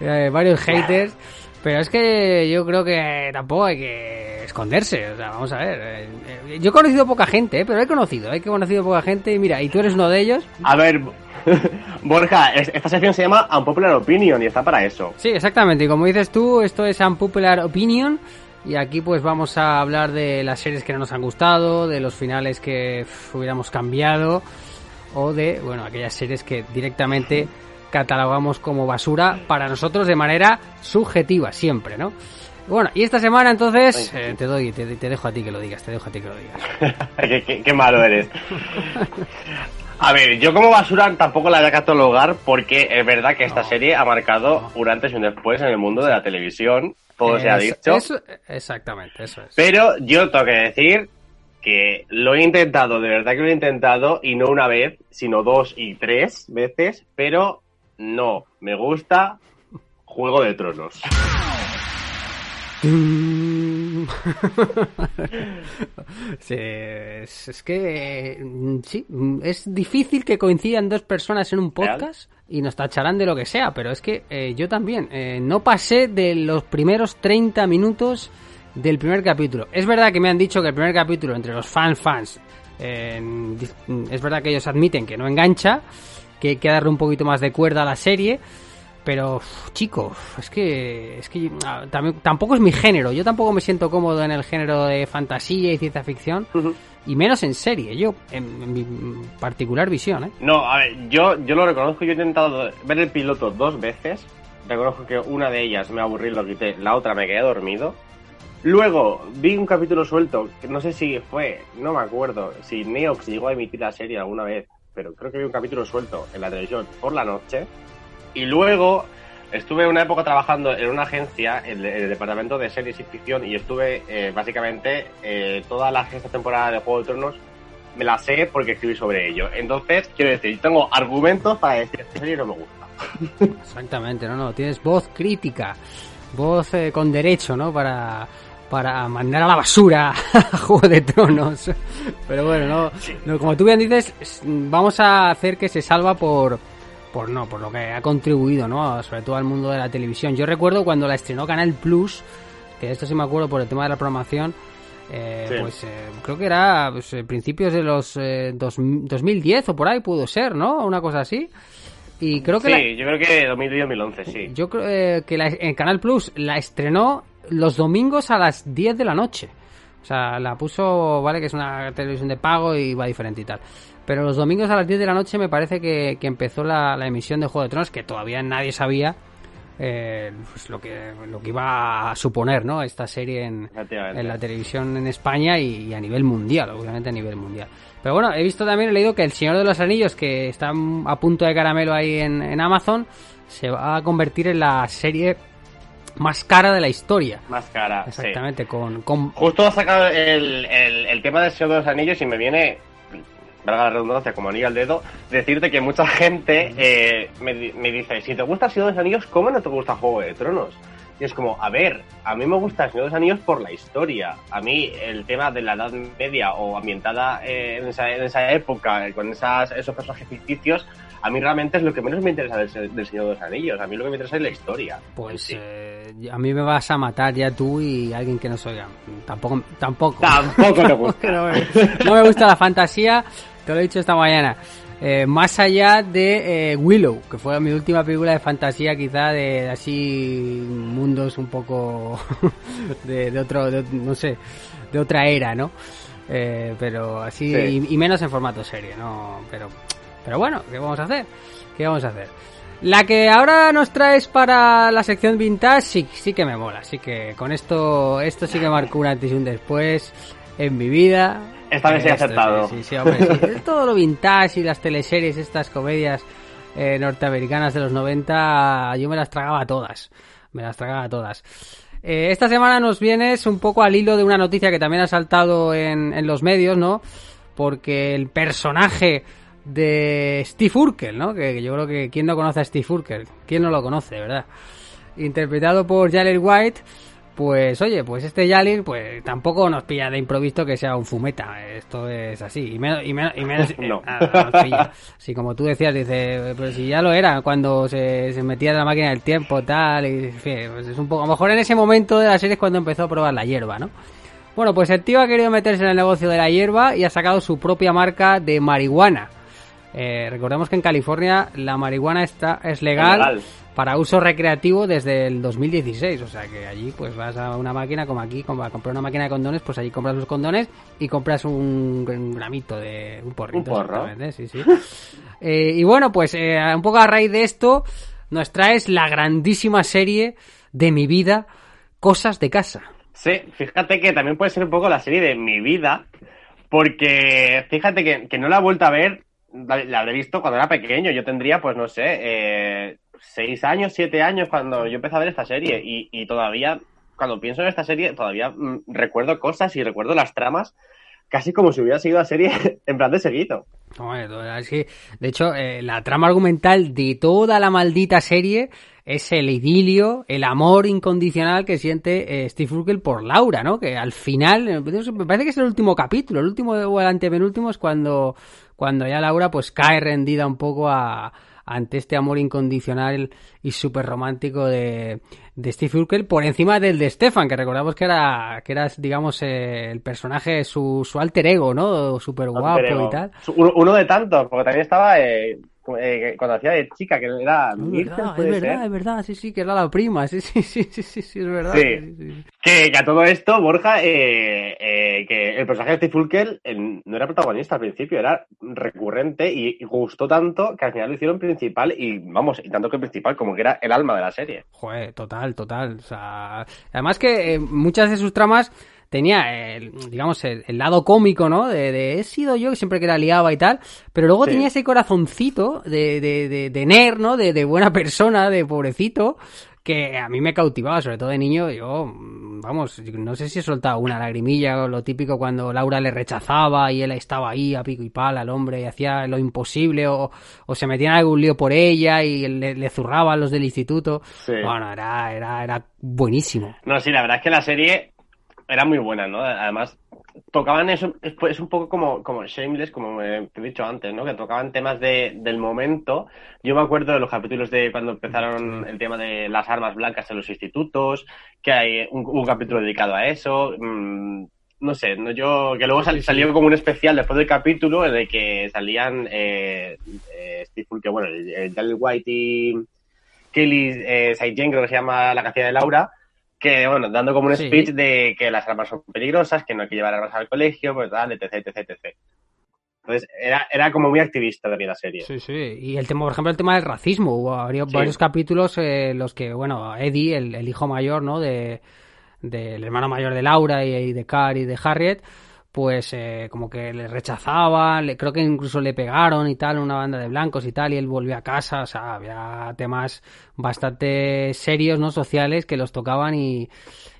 B: eh, varios haters. Pero es que yo creo que tampoco hay que esconderse. O sea, vamos a ver. eh, eh, yo he conocido poca gente, ¿eh? pero he conocido, he conocido poca gente. Y mira, y tú eres uno de ellos.
C: A ver, (laughs) Borja, es- esta sección se llama Unpopular Opinion y está para eso.
B: Sí, exactamente. Y como dices tú, esto es Unpopular Opinion. Y aquí pues vamos a hablar de las series que no nos han gustado, de los finales que hubiéramos cambiado, o de, bueno, aquellas series que directamente catalogamos como basura para nosotros de manera subjetiva, siempre, ¿no? Bueno, y esta semana entonces, eh, te doy, te, te dejo a ti que lo digas, te dejo a ti que lo digas. (laughs)
C: qué, qué- qué malo eres. (laughs) A ver, yo como basura tampoco la voy a catalogar porque es verdad que esta
B: No.
C: serie ha marcado un antes y un después en el mundo de la televisión. Todo se ha dicho.
B: eso- exactamente, eso es.
C: Pero yo tengo que decir que lo he intentado, de verdad que lo he intentado, y no una vez, sino dos y tres veces, pero no, me gusta Juego de Tronos. (laughs)
B: Sí, es, es que mm, sí, mm, es difícil que coincidan dos personas en un podcast y nos tacharán de lo que sea, pero es que eh, yo también eh, no pasé de los primeros 30 minutos del primer capítulo. Es verdad que me han dicho que el primer capítulo entre los fans fans eh, es verdad que ellos admiten que no engancha, que hay que darle un poquito más de cuerda a la serie. Pero, chico, es que, es que ah, también, tampoco es mi género. Yo tampoco me siento cómodo en el género de fantasía y ciencia ficción. Y menos en serie, yo, en, en mi particular visión, ¿eh?
C: No, a ver, yo, yo lo reconozco, yo he intentado ver el piloto dos veces. Reconozco que una de ellas me aburrí y lo quité, la otra me quedé dormido. Luego vi un capítulo suelto, que no sé si fue, no me acuerdo, si Neox llegó a emitir la serie alguna vez, pero creo que vi un capítulo suelto en la televisión por la noche. Y luego estuve una época trabajando en una agencia, en el, el departamento de series y ficción, y estuve eh, básicamente eh, toda la sexta temporada de Juego de Tronos me la sé porque escribí sobre ello. Entonces, quiero decir, tengo argumentos para decir que esta serie no me gusta. (laughs)
B: Exactamente, no, no, tienes voz crítica, voz eh, con derecho, ¿no? Para, para mandar a la basura (laughs) a Juego de Tronos. Pero bueno, no, no, como tú bien dices, es- vamos a hacer que se salva por, por no, por lo que ha contribuido, ¿no? Sobre todo al mundo de la televisión. Yo recuerdo cuando la estrenó Canal Plus, que esto sí me acuerdo por el tema de la programación, eh,
C: Sí.
B: pues eh, creo que era pues, eh, principios de los eh, dos- 2010 o por ahí pudo ser, ¿no? Una cosa así. Y creo que
C: Sí,
B: la-
C: yo creo que 2010-2011, sí.
B: yo creo eh, que la, en Canal Plus la estrenó los domingos a las 10 de la noche. O sea, la puso, vale, que es una televisión de pago y va diferente y tal. Pero los domingos a las 10 de la noche me parece que, que empezó la, la emisión de Juego de Tronos, que todavía nadie sabía eh, pues lo, que, lo que iba a suponer, ¿no? Esta serie en, en la televisión en España y, y a nivel mundial, obviamente a nivel mundial. Pero bueno, he visto también, he leído que El Señor de los Anillos, que está a punto de caramelo ahí en, en Amazon, se va a convertir en la serie más cara de la historia.
C: Más cara, sí.
B: Exactamente, con, con
C: Justo ha sacado el, el, el tema del Señor de los Anillos y me viene, valga la redundancia, como anillo al dedo, decirte que mucha gente eh, me, me dice, si te gusta el Señor de los Anillos, ¿cómo no te gusta Juego de Tronos? Y es como, a ver, a mí me gusta el Señor de los Anillos por la historia. A mí el tema de la Edad Media o ambientada eh, en, esa, en esa época, eh, con esas, esos personajes ficticios, a mí realmente es lo que menos me interesa del, del Señor de los Anillos. A mí lo que me interesa es la historia.
B: pues
C: Sí.
B: eh, a mí me vas a matar ya tú y alguien que no soy tampoco tampoco
C: Tampoco te (laughs) gusta.
B: no, me, no me gusta la fantasía te lo he dicho esta mañana. Eh, más allá de eh, Willow, que fue mi última película de fantasía, quizá de así mundos un poco (laughs) de, de otro, de- no sé, de otra era, ¿no? Eh, pero así
C: Sí.
B: y, y menos en formato serie, ¿no? Pero, pero bueno, ¿qué vamos a hacer? ¿Qué vamos a hacer? La que ahora nos traes para la sección vintage sí, sí que me mola, así que con esto, esto sí que marcó un antes y un después en mi vida.
C: Esta vez he
B: Esto,
C: acertado.
B: Sí, sí, sí, hombre, sí. (laughs) Todo lo vintage y las teleseries, estas comedias eh, norteamericanas de los 90, yo me las tragaba todas. Me las tragaba todas. Eh, esta semana nos vienes un poco al hilo de una noticia que también ha saltado en, en los medios, ¿no? Porque el personaje de Steve Urkel, ¿no? Que, que yo creo que ¿quién no conoce a Steve Urkel? ¿Quién no lo conoce, verdad? Interpretado por Jaler White, pues oye, pues este Yalir, pues tampoco nos pilla de improviso que sea un fumeta. Esto es así. Y menos, y menos, y menos (laughs) eh,
C: No.
B: nada, nos pilla. Sí, como tú decías, dice, pero si ya lo era cuando se, se metía en la máquina del tiempo, tal, y en fin, pues es un poco, a lo mejor en ese momento de la serie es cuando empezó a probar la hierba, ¿no? Bueno, pues el tío ha querido meterse en el negocio de la hierba y ha sacado su propia marca de marihuana. Eh, recordemos que en California la marihuana está, es legal,
C: Legal.
B: para uso recreativo desde el 2016. O sea que allí pues vas a una máquina como aquí, como a comprar una máquina de condones, pues allí compras los condones y compras un, un gramito de un porrito.
C: Un porro.
B: exactamente, Sí, sí. (laughs) Eh, y bueno, pues eh, un poco a raíz de esto nos traes la grandísima serie de mi vida, Cosas de Casa.
C: Sí, fíjate que también puede ser un poco la serie de mi vida, porque fíjate que, que no la he vuelto a ver, la, habré visto cuando era pequeño, yo tendría, pues no sé, eh, seis años, siete años cuando yo empecé a ver esta serie, y, todavía, cuando pienso en esta serie, todavía mm, recuerdo cosas y recuerdo las tramas, casi como si hubiera sido la serie (laughs) en plan de seguido.
B: Es que, de hecho, eh, la trama argumental de toda la maldita serie es el idilio, el amor incondicional que siente eh, Steve Urkel por Laura, ¿no? Que al final, me parece que es el último capítulo, el último o el antepenúltimo es cuando, cuando ya Laura pues cae rendida un poco a, ante este amor incondicional y súper romántico de, de Steve Urkel por encima del de Stefan, que recordamos que era, que era digamos, eh, el personaje, su, su alter ego, ¿no? Súper guapo y tal.
C: Uno, uno de tantos, porque también estaba eh, eh, cuando hacía de chica, que era
B: Es verdad, es verdad,
C: ser.
B: es verdad, sí, sí, que era la prima, sí, sí, sí, sí, sí, sí, es verdad.
C: Sí.
B: sí, sí, sí.
C: Que, que a todo esto, Borja, eh, eh, que el personaje de Steve eh, no era protagonista al principio, era recurrente y, y gustó tanto que al final lo hicieron principal y, vamos, y tanto que principal como que era el alma de la serie.
B: Joder, total, total. O sea, además que eh, muchas de sus tramas tenía, el, digamos, el, el lado cómico, ¿no? De, de he sido yo que siempre que la liaba y tal, pero luego
C: Sí.
B: tenía ese corazoncito de, de, de, de nerd, ¿no? De, de buena persona, de pobrecito, que a mí me cautivaba, sobre todo de niño, yo, vamos, no sé si he soltado una lagrimilla o lo típico cuando Laura le rechazaba y él estaba ahí a pico y pala al hombre y hacía lo imposible o, o se metía en algún lío por ella y le, le zurraba a los del instituto.
C: Sí.
B: Bueno, era, era, era buenísimo.
C: No, sí, la verdad es que la serie era muy buena, ¿no? Además, tocaban eso, es, pues, es un poco como, como Shameless, como eh, te he dicho antes, ¿no? Que tocaban temas de, del momento. Yo me acuerdo de los capítulos de cuando empezaron el tema de las armas blancas en los institutos, que hay un, un capítulo dedicado a eso. mm, no sé, no, yo que luego sal- salió como un especial después del capítulo en el que salían eh, eh, Steve Urkel, bueno, el, el Daniel White y Kelly eh, Saint creo que se llama la canción de Laura, que bueno, dando como un
B: Sí.
C: speech de que las armas son peligrosas, que no hay que llevar armas al colegio, pues tal, etc, etc, etc. Entonces, era, era como muy activista también la serie.
B: Sí, sí. Y el tema, por ejemplo, el tema del racismo. Hubo
C: Sí.
B: varios capítulos eh, los que, bueno, Eddie, el, el hijo mayor, ¿no? De, del hermano mayor de Laura y, y de Carrie y de Harriet, pues eh, como que le rechazaban, le- creo que incluso le pegaron y tal, una banda de blancos y tal, y él volvió a casa, o sea, había temas bastante serios, ¿no? Sociales que los tocaban y,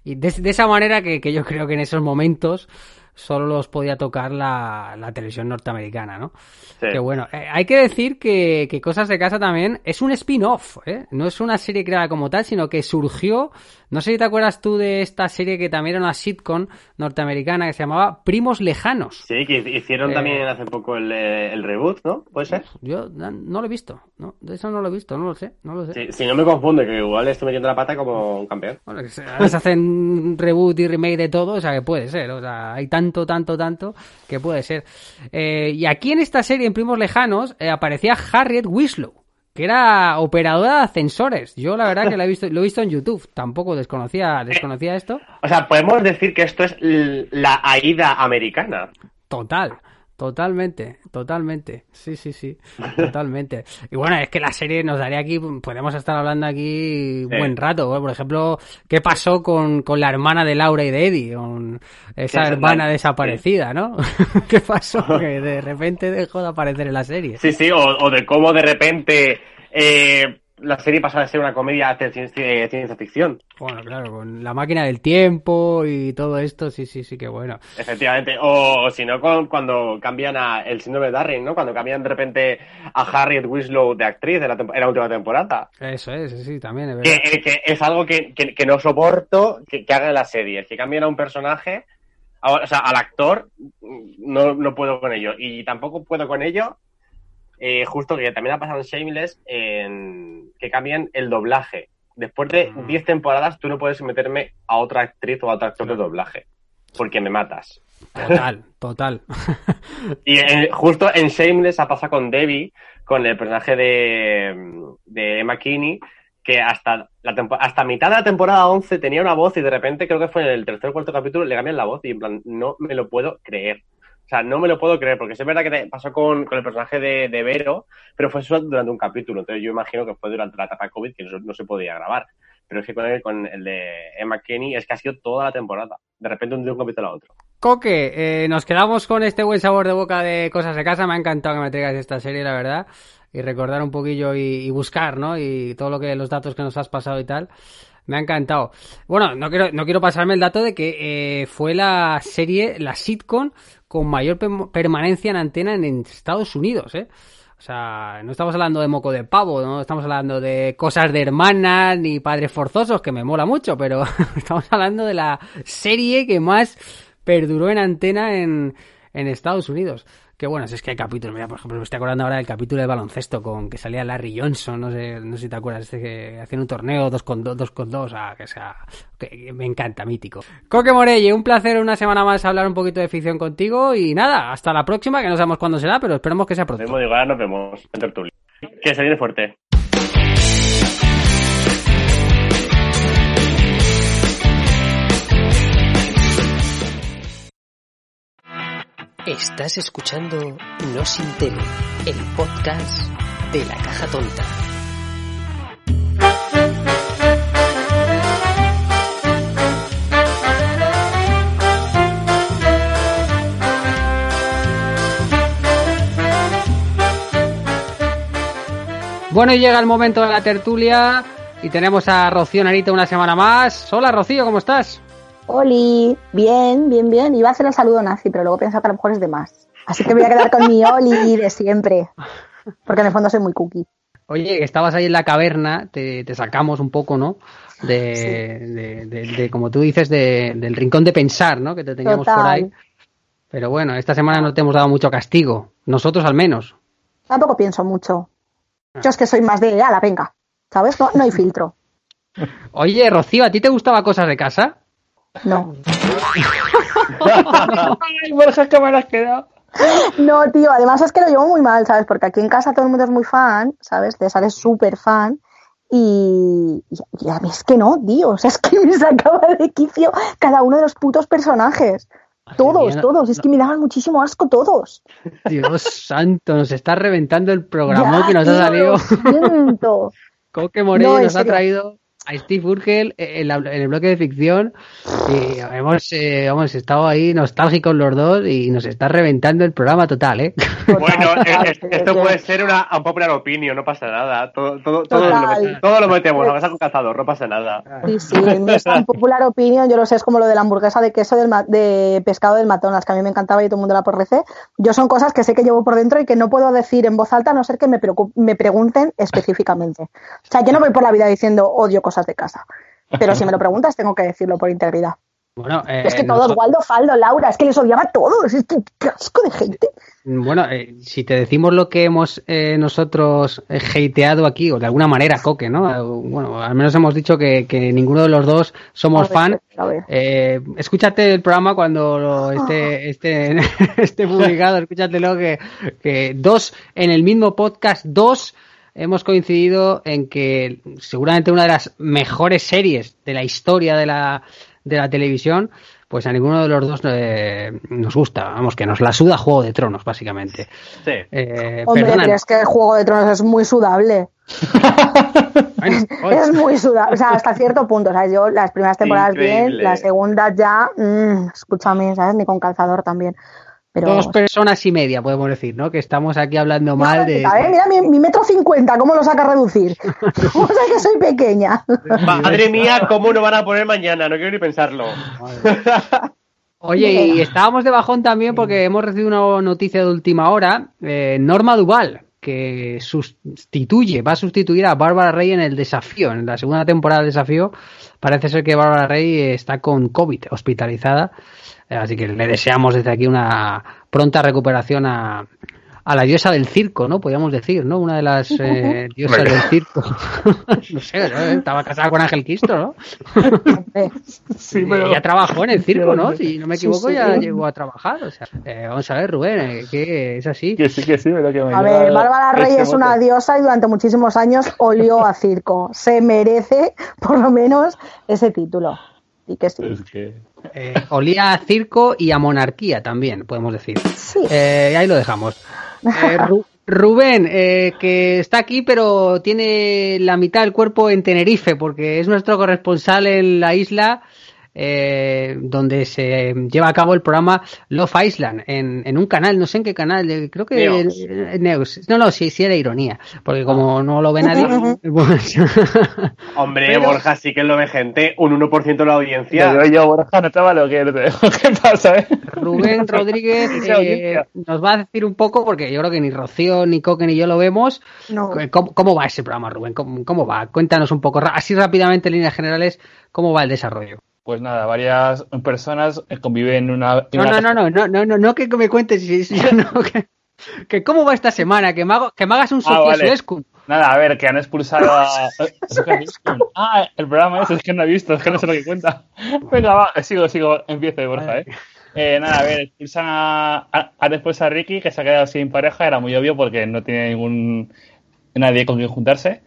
B: y de, de esa manera que, que yo creo que en esos momentos solo los podía tocar la, la televisión norteamericana, ¿no?
C: Sí.
B: Que bueno, eh, hay que decir que, que Cosas de Casa también es un spin-off, ¿eh? No es una serie creada como tal, sino que surgió, no sé si te acuerdas tú de esta serie que también era una sitcom norteamericana que se llamaba Primos Lejanos.
C: Sí, que hicieron
B: Eh,
C: también hace poco el, eh, el reboot, ¿no? ¿Puede ser?
B: Yo no, lo he visto, ¿no? De eso no lo he visto, no lo sé, no lo sé.
C: Sí, si no me confunde, que igual estoy metiendo la pata como un campeón.
B: Bueno, que se, hacen reboot y remake de todo, o sea que puede ser, o sea, hay tanto tanto, tanto, tanto, que puede ser. Eh, y aquí en esta serie, en Primos Lejanos, eh, aparecía Harriet Winslow, que era operadora de ascensores. Yo la verdad que la he visto, lo he visto en YouTube, tampoco desconocía, desconocía esto.
C: O sea, podemos decir que esto es la AIDA americana.
B: Total, totalmente, totalmente. Sí, sí, sí, totalmente. Y bueno, es que la serie nos daría aquí, podemos estar hablando aquí un
C: Sí.
B: buen rato. ¿eh? Por ejemplo, ¿qué pasó con, con la hermana de Laura y de Eddie? Con esa hermana desaparecida, ¿no? (laughs) ¿Qué pasó? Que de repente dejó de aparecer en la serie.
C: Sí, sí, o, o de cómo de repente eh, la serie pasa de ser una comedia de ciencia, de ciencia ficción.
B: Bueno, claro, con la máquina del tiempo y todo esto, sí, sí, sí, que bueno.
C: Efectivamente. O, o si no, con- cuando cambian a el síndrome de Darwin, ¿no? Cuando cambian de repente a Harriet Winslow de actriz en la, en la última temporada.
B: Eso es, sí, también es verdad.
C: eh, que es algo que, que- que no soporto que, que hagan en la serie. Que cambien a un personaje, a- o sea, al actor, no, no puedo con ello. Y tampoco puedo con ello, eh, justo que también ha pasado en Shameless, en que cambian el doblaje. Después de
B: Mm.
C: 10 temporadas, tú no puedes meterme a otra actriz o a otro actor de doblaje. Porque me matas.
B: Total, total. (laughs)
C: Y en- justo en Shameless ha pasado con Debbie, con el personaje de, de Emma Kinney, que hasta la hasta mitad de la temporada 11 tenía una voz y de repente creo que fue en el tercer o cuarto capítulo le cambian la voz y en plan, no me lo puedo creer. O sea, no me lo puedo creer, porque es verdad que pasó con, con el personaje de, de Vero, pero fue solo durante un capítulo. Entonces yo imagino que fue durante la etapa COVID que no, no se podía grabar. Pero es que con el, con el de Emma Kinney es que ha sido toda la temporada. De repente de un capítulo a otro.
B: Coque, eh, nos quedamos con este buen sabor de boca de cosas de casa. Me ha encantado que me traigas esta serie, la verdad. Y recordar un poquillo y, y buscar, ¿no? Y todo lo que los datos que nos has pasado y tal. Me ha encantado. Bueno, no quiero, no quiero pasarme el dato de que eh, fue la serie, la sitcom, con mayor permanencia en antena en, en Estados Unidos, ¿eh? O sea, no estamos hablando de moco de pavo, no estamos hablando de cosas de hermanas ni padres forzosos, que me mola mucho, pero (laughs) estamos hablando de la serie que más perduró en antena en, en Estados Unidos. Que bueno, si es que hay capítulos, mira, por ejemplo, me estoy acordando ahora del capítulo de baloncesto con que salía Larry Johnson, no sé, no sé si te acuerdas, este que hacían un torneo dos con dos, dos con dos, ah, que sea, que me encanta, mítico. Coque Morelle, un placer una semana más hablar un poquito de ficción contigo y nada, hasta la próxima, que no sabemos cuándo será, pero esperemos que sea
C: Nos
B: pronto.
C: vemos, digo, ahora nos vemos en tertulia. Que se fuerte.
A: Estás escuchando No Sin Tele, el podcast de la caja tonta.
B: Bueno, y llega el momento de la tertulia y tenemos a Rocío Narita una semana más. Hola Rocío, ¿cómo estás?
E: Oli, bien, bien, bien. Iba a hacer el saludo nazi, pero luego pienso que a lo mejor es de más. Así que voy a quedar con mi Oli de siempre. Porque en el fondo soy muy cookie.
B: Oye, que estabas ahí en la caverna, te, te sacamos un poco, ¿no? De, de, de- de, como tú dices, de- del rincón de pensar, ¿no? Que te teníamos
E: Total.
B: por ahí. Pero bueno, esta semana no te hemos dado mucho castigo. Nosotros al menos.
E: Tampoco pienso mucho. Yo es que soy más de, ala, venga. ¿Sabes? No, no hay (laughs) filtro.
B: Oye, Rocío, ¿a ti te gustaba cosas de casa?
E: No.
B: Ay, Borja, que me has quedado.
E: No, tío, además es que lo llevo muy mal, ¿sabes? Porque aquí en casa todo el mundo es muy fan, ¿sabes? De sales súper fan. Y, a mí es que no, tío. O sea, es que me sacaba de quicio cada uno de los putos personajes. Todos,
B: Mira,
E: todos. Es que me daban muchísimo asco todos.
B: Dios santo, nos está reventando el (laughs) programa
E: Ya,
B: que nos
E: tío,
B: ha salido.
E: lo siento. (laughs)
B: Coque Morello
E: No, en
B: nos ha traído a Steve Urkel en, la- en el bloque de ficción y hemos, eh, hemos estado ahí nostálgicos los dos y nos está reventando el programa total, ¿eh? (laughs)
C: Bueno, es- es- esto puede ser una un popular opinion, no pasa nada. Todo, todo, todo, lo, todo lo metemos, aunque sea con cazador, no pasa nada.
E: Sí, sí, no es tan (laughs) popular opinión, yo lo sé, es como lo de la hamburguesa de queso del ma- de pescado del McDonald's, que a mí me encantaba y todo el mundo la porrece. Yo son cosas que sé que llevo por dentro y que no puedo decir en voz alta a no ser que me, me pregunten específicamente. O sea, yo no voy por la vida diciendo odio cosas de casa, pero si me lo (laughs) preguntas tengo que decirlo por integridad.
B: Bueno, eh,
E: es que todos,
B: nosotros-
E: Waldo, Faldo, Laura, es que les odiaba a todos. Es que qué asco de gente.
B: Bueno, eh, si te decimos lo que hemos eh, nosotros eh, hateado aquí, o de alguna manera, Coque, ¿no? Bueno, al menos hemos dicho que, que ninguno de los dos somos
E: ver,
B: fan. escúchate el programa cuando lo esté, esté, (laughs) esté publicado, escúchatelo que, que dos, en el mismo podcast, dos hemos coincidido en que seguramente una de las mejores series de la historia de la, de la televisión, pues a ninguno de los dos eh, nos gusta, vamos, que nos la suda Juego de Tronos, básicamente.
C: Sí.
B: Eh,
E: Hombre, pero es que el Juego de Tronos es muy sudable. (laughs)
B: bueno, (laughs)
E: Es muy sudable. O sea, hasta cierto punto. O sea, yo las primeras temporadas
C: Increíble.
E: bien, las segundas ya, mm, escúchame, ¿sabes? Ni con calzador también. Pero.
B: dos personas y media, podemos decir, ¿no? Que estamos aquí hablando
E: No,
B: mal de...
E: a ver, mira mi, mi metro cincuenta, ¿cómo lo saca a reducir? (laughs) ¿Cómo sabe que soy pequeña?
C: Madre mía, ¿cómo nos van a poner mañana? No quiero ni pensarlo. (laughs)
B: Oye, y estábamos de bajón también porque hemos recibido una noticia de última hora. eh, Norma Duval, que sustituye, va a sustituir a Bárbara Rey en el desafío, en la segunda temporada del desafío. Parece ser que Bárbara Rey está con COVID, hospitalizada. Eh, Así que le deseamos desde aquí una pronta recuperación a, a la diosa del circo, ¿no? Podríamos decir, ¿no? Una de las eh, diosas
D: Venga.
B: del circo. (laughs) no sé, ¿no? estaba casada con Ángel Cristo, ¿no?
D: Sí,
B: Eh,
D: pero...
B: Ya trabajó en el circo, ¿no? Si no me equivoco,
E: sí.
B: ya llegó a trabajar. O sea, eh, vamos a ver, Rubén, eh, que es así.
D: Que sí, que sí, pero que me
E: A ver, Bárbara Rey
D: ese
E: es una diosa y durante muchísimos años olió a circo. Se merece, por lo menos, ese título. Y que sí.
D: Es que...
B: Eh, olía a circo y a monarquía también, podemos decir.
E: Sí.
B: Eh, ahí lo dejamos. Eh, (laughs) Ru- Rubén, que está aquí, pero tiene la mitad del cuerpo en Tenerife, porque es nuestro corresponsal en la isla. Eh, donde se lleva a cabo el programa Love Island en, en un canal, no sé en qué canal, eh, creo que
C: Neox.
B: No, no, sí, sí era ironía, porque como no lo ve nadie, (laughs) pues- (laughs)
C: Hombre,
B: Pero-
C: Borja, sí que lo ve gente. Un 1% de la audiencia.
D: Yo, yo, Borja, no te vale lo que no te dejo. (laughs) ¿Qué pasa, eh?
B: Rubén Rodríguez eh, nos va a decir un poco, porque yo creo que ni Rocío, ni Coque, ni yo lo vemos.
E: No.
B: ¿Cómo, cómo va ese programa, Rubén? ¿Cómo, cómo va? Cuéntanos un poco, así rápidamente en líneas generales, cómo va el desarrollo.
D: Pues nada, varias personas eh, conviven en una... en
B: No,
D: una
B: no, no, no, no, no, no, no que me cuentes, si- no, (laughs) que, que cómo va esta semana, que me, hago- que me hagas un
D: Ah, vale. Nada, a ver, que han expulsado a... Ah, el programa ese, es que no he visto, es que no sé lo que cuenta. (laughs) Venga, va, sigo, sigo, empiezo, Borja, ¿eh? Eh, nada, a ver, expulsan a, a, a después a Ricky, que se ha quedado sin pareja, era muy obvio porque no tiene ningún nadie con quien juntarse.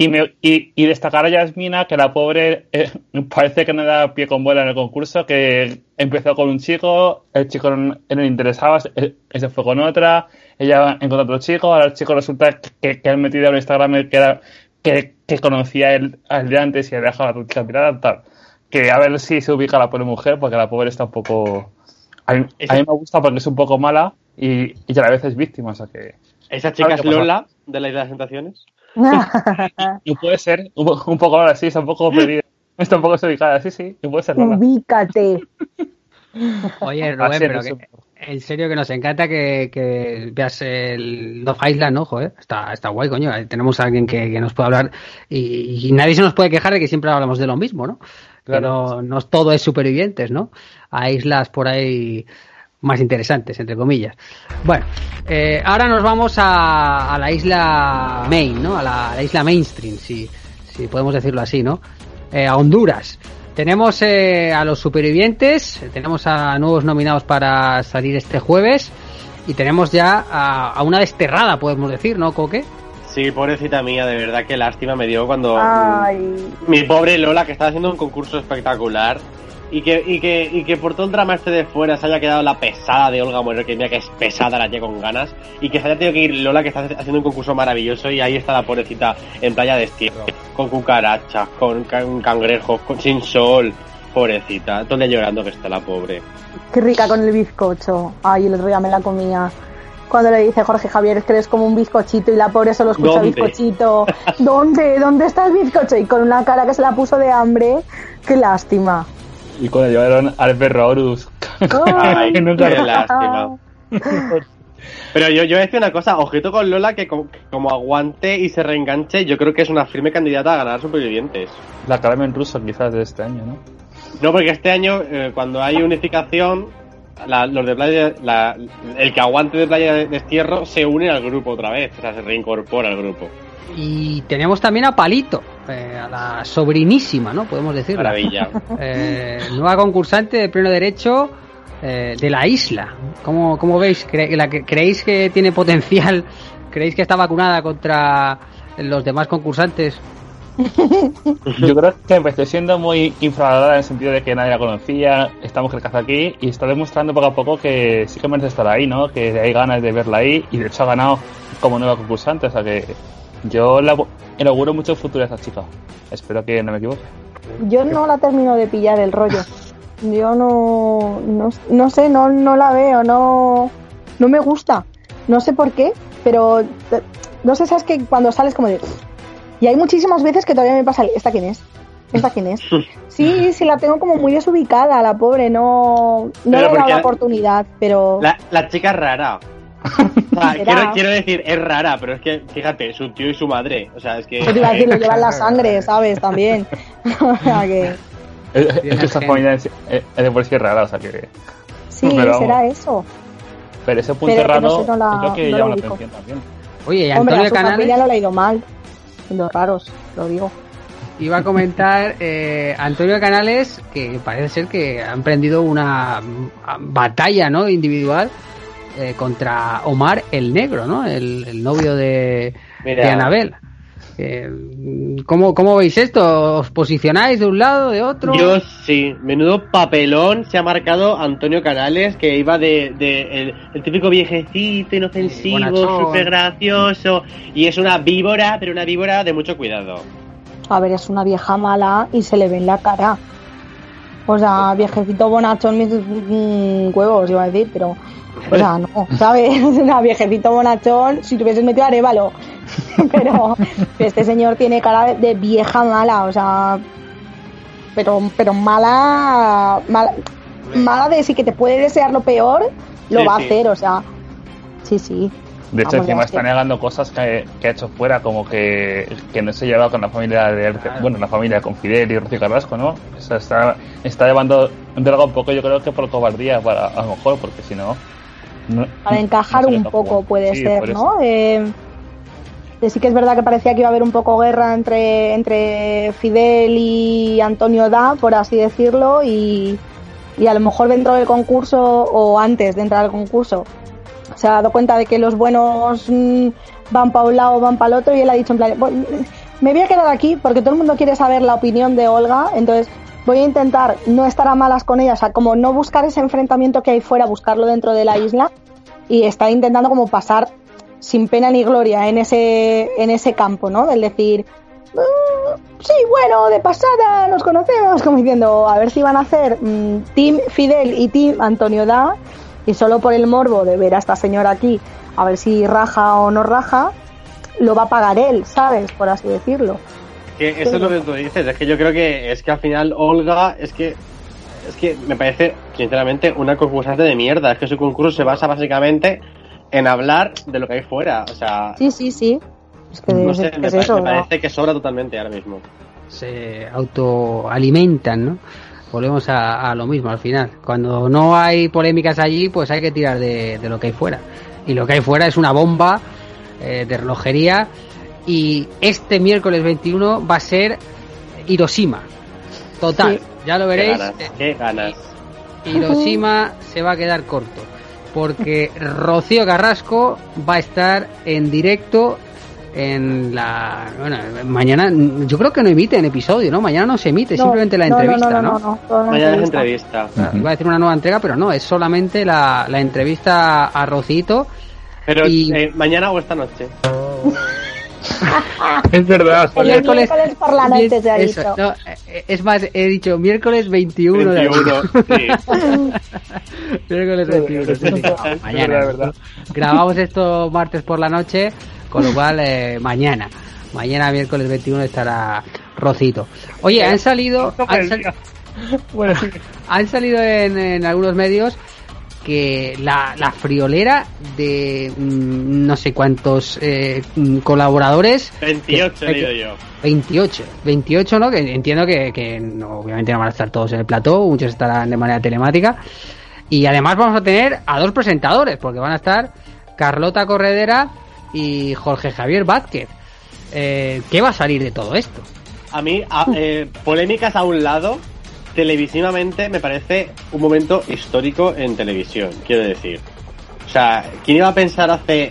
D: Y, me, y, y destacar a Yasmina, que la pobre eh, (laughs) parece que no da pie con bola en el concurso, que empezó con un chico, el chico no, no le interesaba, se, se fue con otra, ella encontró otro chico, ahora el chico resulta que, que han metido en Instagram que, era, que, que conocía el, al de antes y ha dejado a tu chica tirada, tal. Que a ver si se ubica la pobre mujer, porque la pobre está un poco... A mí, a mí me gusta porque es un poco mala y, y a la vez es víctima, o sea que...
C: ¿Esa chica es. Lola de la Isla de las Tentaciones? (laughs)
D: Y puede ser un, un poco ahora sí, está un poco perdida. Está un poco desubicada, sí, sí, y puede ser Lola.
E: Ubícate.
B: Oye, (laughs) Rubén, pero que, en serio que nos encanta que, que veas el Love Island, ¿no? Joder, está, está guay, coño. Tenemos a alguien que, que nos puede hablar y, y nadie se nos puede quejar de que siempre hablamos de lo mismo, ¿no? Que
D: Claro.
B: no, no todo es supervivientes, ¿no? Hay islas por ahí más interesantes, entre comillas. Bueno, eh, ahora nos vamos a, a la isla main, ¿no? A la, a la isla mainstream, si, si podemos decirlo así, ¿no? Eh, a Honduras. Tenemos eh, a los supervivientes, tenemos a nuevos nominados para salir este jueves y tenemos ya a, a una desterrada, podemos decir, ¿no, Coque?
C: Sí, pobrecita mía, de verdad, qué lástima me dio cuando
E: Ay.
C: mi pobre Lola, que estaba haciendo un concurso espectacular, y que, y que, y que por todo el drama este de fuera se haya quedado la pesada de Olga Moreno, que mira que es pesada la tía con ganas, y que se haya tenido que ir Lola, que está haciendo un concurso maravilloso, y ahí está la pobrecita en playa de destierro, con cucarachas, con can- cangrejos, con, sin sol, pobrecita, día llorando que está la pobre.
E: Qué rica con el bizcocho. Ay, el otro día me la comía. Cuando le dice Jorge Javier, es que eres como un bizcochito y la pobre solo escucha
C: ¿Dónde?
E: bizcochito. (laughs) ¿Dónde? ¿Dónde está el bizcocho? Y con una cara que se la puso de hambre. Qué lástima.
D: Y cuando llevaron al perro a Horus.
C: Ay, (laughs) qué lástima. Pero yo, yo voy a decir una cosa, ojito con Lola, que como, que como aguante y se reenganche, yo creo que es una firme candidata a ganar supervivientes.
D: La Carmen ruso quizás de este año, ¿no?
C: No, porque este año, eh, cuando hay unificación, la- los de playa, la- el que aguante de playa de destierro se une al grupo otra vez, o sea, se reincorpora al grupo.
B: Y tenemos también a Palito, eh, a la sobrinísima, ¿no? Podemos decirlo.
C: Maravilla. (laughs)
B: Eh, nueva concursante de pleno derecho eh, de la isla. ¿Cómo, cómo veis? ¿Cre- la que- ¿Creéis que tiene potencial? ¿Creéis que está vacunada contra los demás concursantes? (laughs)
D: Yo creo que empezó siendo muy infravalorada en el sentido de que nadie la conocía, esta mujer que hace aquí, y está demostrando poco a poco que sí que merece estar ahí, ¿no? Que hay ganas de verla ahí, y de hecho ha ganado como nueva concursante, o sea que yo la, le auguro mucho futuro a esta chica. Espero que no me equivoque.
E: Yo no la termino de pillar el rollo. Yo no, no, no sé, no, no la veo, no, no me gusta. No sé por qué, pero no sé, sabes que cuando sales como de... Y hay muchísimas veces que todavía me pasa, el, ¿esta quién es? ¿Esta quién es? (laughs) Sí, sí, la tengo como muy desubicada, la pobre, no, no le he dado la oportunidad, pero...
C: La, la chica es rara. O sea,
E: Será.
C: quiero, quiero decir, es rara, pero es que, fíjate, su tío y su madre. O sea, es que.
E: Yo te iba a decir, lo llevan la sangre, (laughs) ¿sabes? También. (laughs) O sea que...
D: Es, es que
B: gente.
D: familia es, es de por sí rara, o sea que...
E: Sí,
D: Pero
E: será eso.
D: Pero ese punto
E: Pero que no
D: raro
E: sé, no la-
D: creo que
E: no la
D: llama la atención también.
B: Oye, y
E: Hombre,
B: Antonio
E: a su familia
B: Canales
E: no le ha ido mal. Siendo raros, lo digo.
B: iba a comentar eh, Antonio Canales que parece ser que ha emprendido una mm, batalla no individual eh, contra Omar el Negro, ¿no? El, el novio de,
C: Mira.
B: de Anabel. Eh, ¿cómo, ¿Cómo veis esto? ¿Os posicionáis de un lado, de otro?
C: Yo sí, menudo papelón se ha marcado Antonio Canales, que iba de, de el, el típico viejecito, inofensivo, súper gracioso, y es una víbora, pero una víbora de mucho cuidado.
E: A ver, es una vieja mala y se le ve en la cara. O sea, viejecito bonachón, mis mm, huevos, iba a decir, pero. O sea, no, ¿sabes? (laughs) Una viejecito bonachón, si te hubieses metido arévalo. (laughs) Pero este señor tiene cara de, vieja mala, o sea. Pero, pero mala, mala. Mala de si que te puede desear lo peor, lo
C: Sí,
E: va
C: sí.
E: a hacer, o sea. Sí, sí.
D: De hecho,
E: Vamos,
D: encima está negando cosas que, que ha hecho fuera, como que, que no se lleva con la familia de
B: Claro.
D: bueno, la familia con Fidel y Rocío Carrasco, ¿no? O sea, está, está llevando un droga un poco, yo creo que por cobardía, para, a lo mejor, porque si no. no-
E: para encajar
D: no
E: un poco
D: jugar.
E: puede
D: Sí,
E: ser. ¿no? Eh, de sí que es verdad que parecía que iba a haber un poco guerra entre, entre Fidel y Antonio Da, por así decirlo, y, y a lo mejor dentro del concurso o antes de entrar al concurso se ha dado cuenta de que los buenos mm, van para un lado van para el otro y él ha dicho en plan, "Bueno, me voy a quedar aquí porque todo el mundo quiere saber la opinión de Olga, entonces voy a intentar no estar a malas con ella, o sea, como no buscar ese enfrentamiento que hay fuera, buscarlo dentro de la isla y está intentando como pasar sin pena ni gloria en ese en ese campo, ¿no? Del decir, "Mm, sí, bueno, de pasada nos conocemos, como diciendo, a ver si van a hacer mm, Team Fidel y Team Antonio Da y solo por el morbo de ver a esta señora aquí, a ver si raja o no raja, lo va a pagar él, ¿sabes? Por así decirlo.
C: Que eso es lo que tú dices, es que yo creo que es que al final Olga es que es que me parece sinceramente una concursante de mierda, es que su concurso se basa básicamente en hablar de lo que hay fuera, o sea,
E: Sí, sí, sí. Es que
C: no
E: es,
C: sé,
E: que
C: me, pa-
E: eso,
C: me
E: ¿no?
C: parece que sobra totalmente ahora mismo.
B: se autoalimentan, ¿no? Volvemos a, a lo mismo al final. Cuando no hay polémicas allí, pues hay que tirar de, de lo que hay fuera. Y lo que hay fuera es una bomba eh, de relojería. Y este miércoles 21 va a ser Hiroshima. Total,
E: Sí.
B: ya lo
C: Qué
B: veréis.
C: ganas,
B: eh,
C: qué ganas.
B: Hiroshima (laughs) se va a quedar corto. Porque Rocío Carrasco va a estar en directo en la. Bueno, mañana. Yo creo que no emiten episodio, ¿no? Mañana no se emite,
E: No,
B: simplemente la
E: no, no,
B: entrevista,
E: no,
B: ¿no?
E: no, no, solo la
C: Mañana es
E: entrevista.
C: entrevista.
B: Iba a decir una nueva entrega, pero no, es solamente la, la entrevista a Rocito.
C: Pero
B: Y-
C: eh, mañana o esta noche. (laughs)
D: Es verdad,
E: El miércoles por la noche se ha
B: Eso,
E: dicho.
B: no, eh, es más, he dicho miércoles 21, de abril.
C: 21, sí. (laughs)
B: Miércoles 21, sí, sí. No, mañana.
D: Es verdad, es verdad.
B: Grabamos esto martes por la noche, con lo cual eh, mañana. Mañana miércoles 21 estará Rocito. Oye, han salido, han, sal- (laughs)
D: Bueno, sí.
B: han salido en, en algunos medios que la, la friolera de mm, no sé cuántos eh, mm, colaboradores
C: 28 he
B: que-
C: leído yo.
B: 28, 28, ¿no? Que entiendo que, que no, obviamente no van a estar todos en el plató, muchos estarán de manera telemática. Y además vamos a tener a dos presentadores, porque van a estar Carlota Corredera y Jorge Javier Vázquez. Eh, ¿Qué va a salir de todo esto?
C: A mí, eh, polémicas a un lado, televisivamente me parece un momento histórico en televisión, quiero decir. O sea, ¿quién iba a pensar hace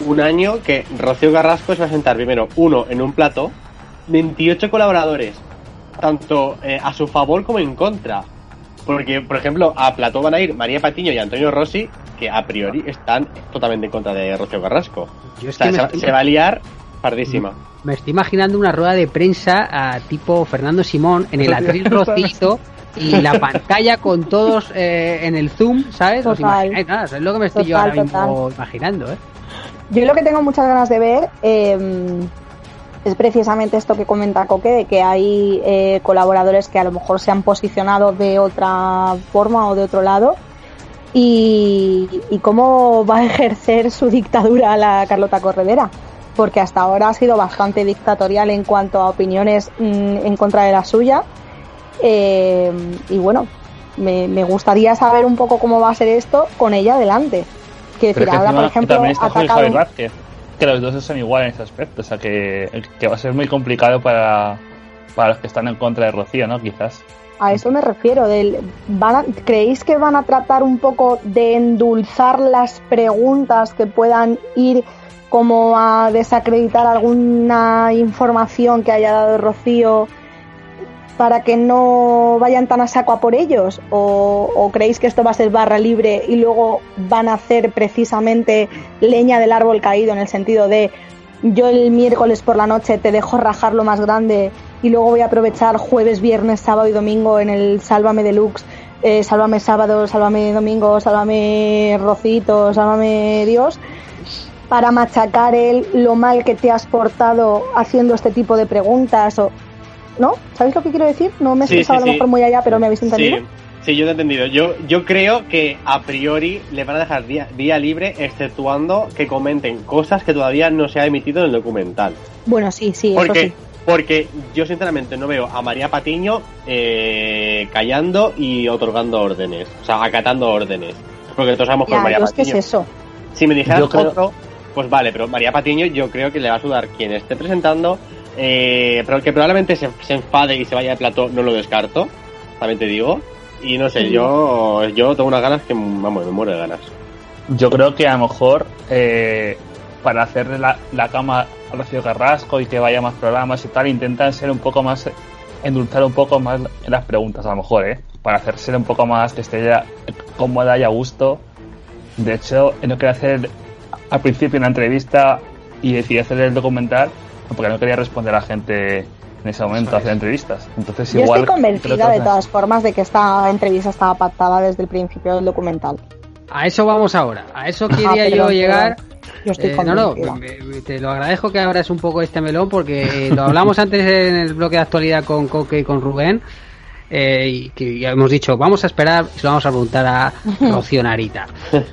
C: un año que Rocío Carrasco se va a sentar primero uno en un plato, 28 colaboradores, tanto eh, a su favor como en contra? Porque, por ejemplo, a plató van a ir María Patiño y Antonio Rossi, que a priori están totalmente en contra de Rocío Carrasco.
B: Yo
C: O sea,
B: que
C: se,
B: estoy-
C: se va a liar pardísima.
B: Me estoy imaginando una rueda de prensa a tipo Fernando Simón en el (laughs) atril rocito y la pantalla con todos eh, en el zoom, ¿sabes? ¿Os imagináis? Nada, eso es lo que me estoy yo ahora mismo imaginando, ¿eh?
E: Yo lo que tengo muchas ganas de ver eh, es precisamente esto que comenta Coque, de que hay eh, colaboradores que a lo mejor se han posicionado de otra forma o de otro lado. Y, y cómo va a ejercer su dictadura la Carlota Corredera. Porque hasta ahora ha sido bastante dictatorial en cuanto a opiniones mm, en contra de la suya. Eh, y bueno, me, me gustaría saber un poco cómo va a ser esto con ella delante. Quiero
D: Pero
E: decir,
D: que
E: ahora, por ejemplo, ha atacado...
D: Javier Vázquez, que los dos son iguales en ese aspecto, o sea que, que va a ser muy complicado para, para los que están en contra de Rocío, ¿no? Quizás.
E: A eso me refiero. Del, van a- ¿Creéis que van a tratar un poco de endulzar las preguntas que puedan ir como a desacreditar alguna información que haya dado Rocío para que no vayan tan a saco a por ellos? ¿O, creéis que esto va a ser barra libre y luego van a hacer precisamente leña del árbol caído en el sentido de yo el miércoles por la noche te dejo rajar lo más grande y luego voy a aprovechar jueves, viernes, sábado y domingo en el Sálvame Deluxe, eh, Sálvame sábado, Sálvame domingo, Sálvame Rocito, Sálvame Dios, para machacar el lo mal que te has portado haciendo este tipo de preguntas o ¿no? ¿Sabéis lo que quiero decir? No me he
C: Sí,
E: expresado
C: sí,
E: a lo
C: sí.
E: mejor muy allá, pero me habéis entendido.
C: Sí, sí, yo te he entendido. Yo, yo creo que a priori le van a dejar día, día libre, exceptuando que comenten cosas que todavía no se ha emitido en el documental.
E: Bueno, sí, sí, eso
C: Porque,
E: sí.
C: porque yo sinceramente no veo a María Patiño eh, callando y otorgando órdenes, o sea, acatando órdenes. Porque todos sabemos que María
E: es que es
C: Patiño.
E: eso.
C: Si me dijeras
D: creo-
C: otro, pues vale, pero María Patiño yo creo que le va a sudar quien esté presentando, eh, pero que probablemente se, se enfade y se vaya de plató, no lo descarto, también te digo. Y no sé, yo, yo tengo unas ganas que, vamos, me muero de ganas.
D: Yo creo que a lo mejor eh, para hacerle la, la cama a Rocío Carrasco y que vaya más programas y tal, intentan ser un poco más, endulzar un poco más las preguntas a lo mejor, ¿eh? Para hacerse un poco más que esté ya cómoda y a gusto. De hecho, no quería hacer al principio una entrevista y decidí hacer el documental porque no quería responder a gente en ese momento, hacer entrevistas. Entonces
E: Yo
D: igual...
E: estoy convencida de todas formas de que esta entrevista estaba pactada desde el principio del documental.
B: A eso vamos ahora. A eso (laughs)
E: Ah,
B: quería yo
E: perdón,
B: llegar.
E: Yo estoy
B: Eh, no, no, te lo agradezco que abras un poco este melón porque eh, lo hablamos antes en el bloque de actualidad con Coque y con Rubén. Eh, y que ya hemos dicho, vamos a esperar y se lo vamos a preguntar a (laughs) Rocío Narita.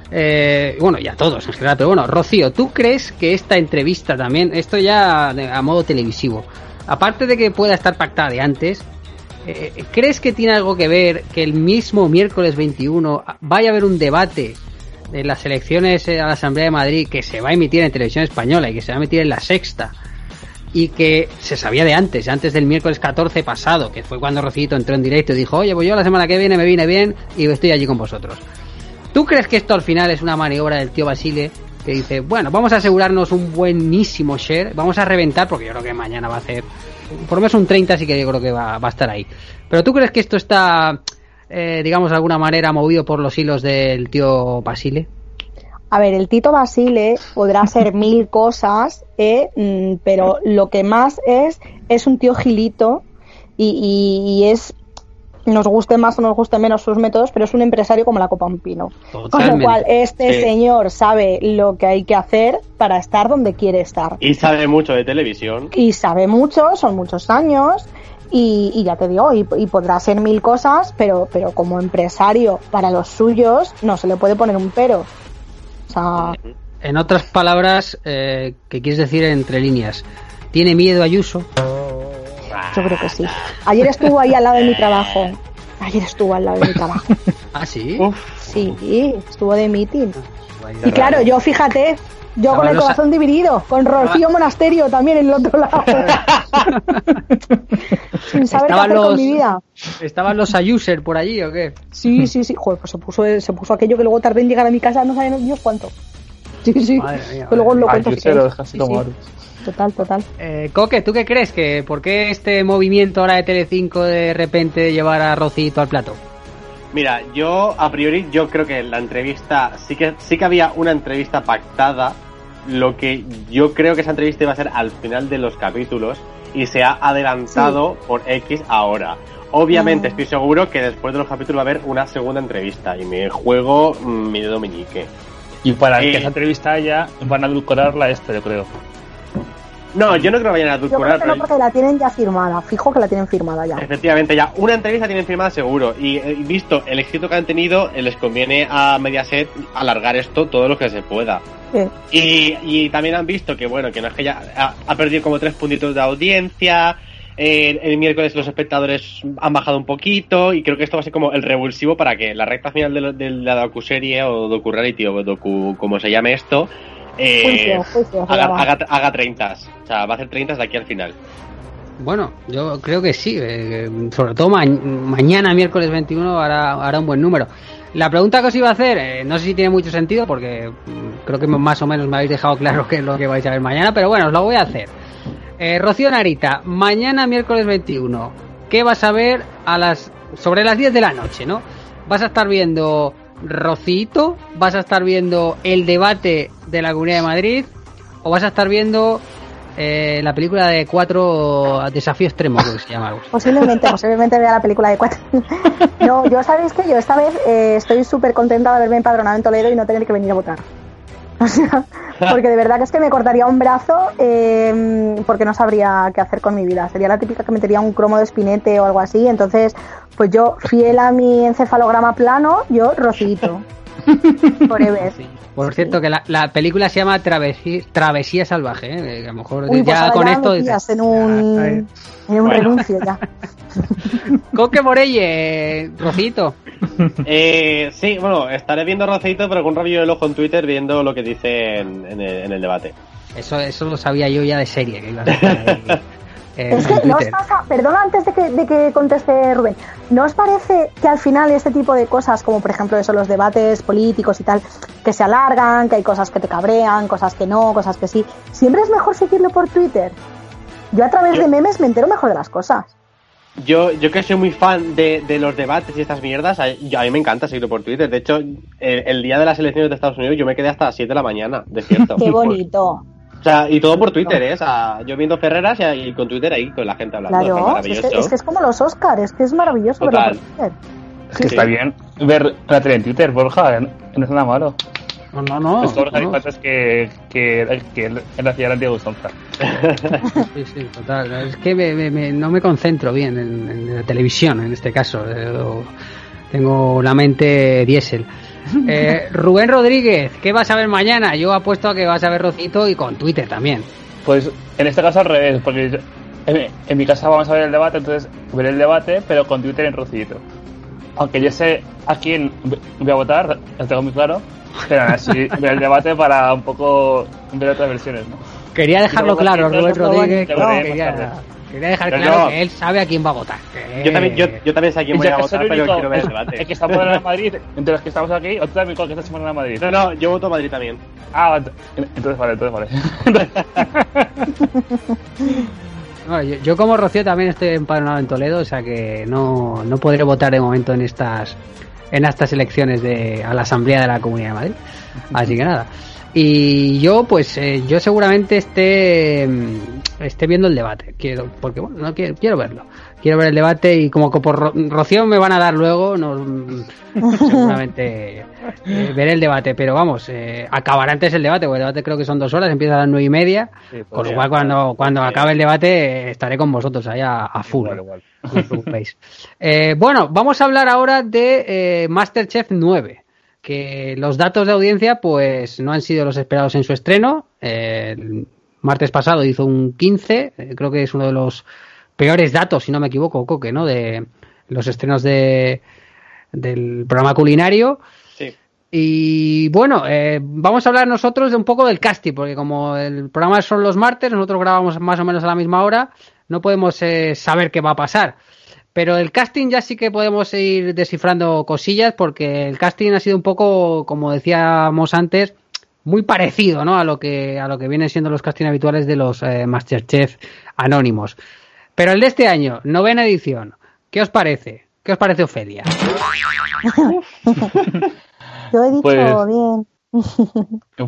B: Eh, bueno, y a todos en general, pero bueno, Rocío, ¿tú crees que esta entrevista también, esto ya a modo televisivo, aparte de que pueda estar pactada de antes, eh, ¿crees que tiene algo que ver que el mismo miércoles 21 vaya a haber un debate de las elecciones a la Asamblea de Madrid que se va a emitir en televisión española y que se va a emitir en la sexta y que se sabía de antes, antes del miércoles 14 pasado, que fue cuando Rocito entró en directo y dijo, oye, pues yo la semana que viene me viene bien y estoy allí con vosotros. ¿Tú crees que esto al final es una maniobra del tío Basile que dice, bueno, vamos a asegurarnos un buenísimo share, vamos a reventar, porque yo creo que mañana va a hacer por lo menos un 30, así que yo creo que va, va a estar ahí. Pero ¿tú crees que esto está, eh, digamos, de alguna manera movido por los hilos del tío Basile?
E: A ver, el Tito Basile podrá ser (laughs) mil cosas, ¿eh? Mm, pero lo que más es, es un tío gilito y, y- y es, nos guste más o nos guste menos sus métodos, pero es un empresario como la copa un pino. Con lo cual, este
C: Sí.
E: señor sabe lo que hay que hacer para estar donde quiere estar.
C: Y sabe mucho de televisión.
E: y sabe mucho, son muchos años y, y ya te digo, y, y podrá ser mil cosas, pero, pero como empresario para los suyos no se le puede poner un pero.
B: En otras palabras, eh, ¿qué quieres decir entre líneas? ¿Tiene miedo Ayuso?
E: yo creo que sí. Ayer estuvo ahí al lado de mi trabajo. Ayer estuvo al lado de mi trabajo. (laughs)
B: Ah, sí.
C: Uf,
E: Sí, estuvo de meeting.
B: Vaya.
E: Y claro, yo fíjate, yo con el corazón dividido, con Rocío Monasterio también en el otro lado. (laughs) Sin saber qué
B: Estaban
E: hacer con
B: los-
E: mi vida.
B: ¿Estaban los Ayuser por allí o qué?
E: Sí, (laughs) sí, sí. Joder, pues se puso, se puso aquello que luego tardé en llegar a mi casa, no sabía Dios cuánto. Sí, sí.
B: Madre mía,
E: que luego
B: madre
E: lo cuento Sí,
D: como
E: sí. Total, total.
B: Eh, Coque, ¿tú qué crees? que ¿Por qué este movimiento ahora de Telecinco de repente de llevar a Rocito al plato?
C: Mira, yo a priori yo creo que la entrevista sí que sí que había una entrevista pactada. Lo que yo creo que esa entrevista iba a ser al final de los capítulos y se ha adelantado por X ahora. Obviamente
E: Ah.
C: estoy seguro que después de los capítulos va a haber una segunda entrevista y me juego mm, mi dedo meñique.
D: Y para
C: Eh.
D: que esa entrevista haya, van a edulcorarla esto, yo creo.
C: No, yo no creo que vayan a
E: Yo creo
C: edulcorar,
E: que no porque la tienen ya firmada. Fijo que la tienen firmada ya.
C: Efectivamente, ya una entrevista tienen firmada seguro. Y eh, visto el éxito que han tenido, eh, les conviene a Mediaset alargar esto todo lo que se pueda. Y, y también han visto que, bueno, que no es que ya ha, ha perdido como tres puntitos de audiencia. eh, el miércoles los espectadores han bajado un poquito. Y creo que esto va a ser como el revulsivo para que la recta final de, lo- de la docuserie o docu-reality o docu, como se llame esto, eh,
E: Juicio, juicio, se
C: haga, haga, haga 30. O sea, va a hacer 30 de aquí al final.
B: Bueno, yo creo que sí. eh, sobre todo ma- mañana, miércoles 21, hará, hará un buen número. La pregunta que os iba a hacer, eh, no sé si tiene mucho sentido porque mm, creo que más o menos me habéis dejado claro qué es lo que vais a ver mañana, pero bueno, os lo voy a hacer. Eh, Rocío Narita, mañana miércoles 21, ¿qué vas a ver a las sobre las 10 de la noche, no? Vas a estar viendo Rocito, vas a estar viendo el debate de la Comunidad de Madrid o vas a estar viendo eh, la película de cuatro desafío extremo, creo que se llama.
E: Posiblemente, (laughs) posiblemente vea la película de cuatro. (laughs) No, yo sabéis que yo esta vez eh, estoy súper contenta de haberme empadronado en Toledo y no tener que venir a votar. (laughs) O sea, porque de verdad que es que me cortaría un brazo eh, porque no sabría qué hacer con mi vida. Sería la típica que metería un cromo de espinete o algo así. Entonces, pues yo, fiel a mi encefalograma plano, yo rocito. Forever.
B: Por cierto, que la, la película se llama Travesía, Travesía Salvaje, ¿eh? que a lo mejor
E: Uy, pues
B: ya
E: ahora
B: con esto dices,
E: en
B: "Ah,
E: un,
B: está bien".
E: en un
C: Bueno.
E: renuncio ya. (laughs)
B: Coque Morelle, eh, Rocito.
C: Eh, sí, bueno, estaré viendo Rocito, pero con un rabillo del ojo en Twitter viendo lo que dice en, en el, en el debate.
B: Eso, eso lo sabía yo ya de serie, que iba a (laughs)
E: Es
B: en
E: que no os pasa, perdona antes de que, de que conteste Rubén, ¿no os parece que al final este tipo de cosas, como por ejemplo eso, los debates políticos y tal, que se alargan, que hay cosas que te cabrean, cosas que no, cosas que sí, siempre es mejor seguirlo por Twitter? Yo a través
C: Yo-
E: de memes me entero mejor de las cosas.
C: Yo, yo que soy muy fan de, de los debates y estas mierdas, a, yo- a mí me encanta seguirlo por Twitter. De hecho, el, el día de las elecciones de Estados Unidos yo me quedé hasta las 7 de la mañana, despierto. (laughs)
E: Qué bonito.
C: O sea, y todo por Twitter, ¿eh? O sea, yo viendo Ferreras y, y con Twitter ahí, con la gente hablando. es
E: Claro, es
C: maravilloso.
E: que, es que es como los Oscars, es que es maravilloso verlo por
C: Total.
E: Twitter.
D: Es que
C: Sí.
D: está bien ver la tele en Twitter, Borja, no, no es nada malo.
B: No, no, no.
D: es que Borja
B: no.
D: es que, que, que él él hacía la antigua usanza. (laughs)
B: Sí, sí, total. Es que me- me- me- no me concentro bien en, en la televisión, en este caso. Eh, Tengo la mente diésel. (laughs) Eh, Rubén Rodríguez, ¿qué vas a ver mañana? Yo apuesto a que vas a ver Rocito y con Twitter también.
D: Pues en este caso al revés, porque yo- en, en mi casa vamos a ver el debate, entonces veré el debate, pero con Twitter en Rocito. Aunque yo sé a quién voy a votar, lo tengo muy claro, pero así (laughs) ver el debate para un poco ver otras versiones, ¿no?
B: Quería dejarlo claro, Rubén Rodríguez. quería. Quería dejar
C: Pero
B: claro
C: no.
B: que él sabe a quién va a votar. que-
C: Yo también, yo, yo también sé a quién voy a votar, pero
D: único-
C: quiero ver el debate.
D: el que está por en Madrid, entre los que estamos aquí, o tú también con que estás en Madrid.
C: No, no, yo voto a Madrid también.
D: Ah, ent- entonces vale, entonces vale. (laughs)
B: No, yo, yo como Rocío también estoy empadronado en Toledo, o sea que no, no podré votar de momento en estas en estas elecciones de a la Asamblea de la Comunidad de Madrid. Así que nada. Y yo, pues, eh, yo seguramente esté esté viendo el debate. Quiero, porque bueno, no quiero, quiero verlo. Quiero ver el debate y como que por Ro- Rocío me van a dar luego, no, seguramente (laughs) eh, veré el debate. Pero vamos, eh, acabará antes el debate, porque el debate creo que son dos horas, empieza a las nueve y media.
D: Sí,
B: Con lo cual, cuando, cuando acabe el debate, eh, estaré con vosotros ahí a, a full.
D: Igual, igual.
B: No os preocupéis. Eh, bueno, vamos a hablar ahora de eh, Masterchef 9. Que los datos de audiencia, pues, no han sido los esperados en su estreno. Eh, martes pasado hizo un 15. eh, creo que es uno de los peores datos, si no me equivoco, Coque, ¿no? De los estrenos de, del programa culinario.
C: Sí.
B: Y bueno, eh, vamos a hablar nosotros de un poco del casting, porque como el programa son los martes, nosotros grabamos más o menos a la misma hora, no podemos eh, saber qué va a pasar. Pero el casting ya sí que podemos ir descifrando cosillas, porque el casting ha sido un poco, como decíamos antes, muy parecido ¿no? a lo que a lo que vienen siendo los castings habituales de los eh, Masterchef anónimos. Pero el de este año, novena edición, ¿qué os parece? ¿Qué os parece Ofelia? (laughs)
E: Yo he dicho
D: Pues-
E: bien.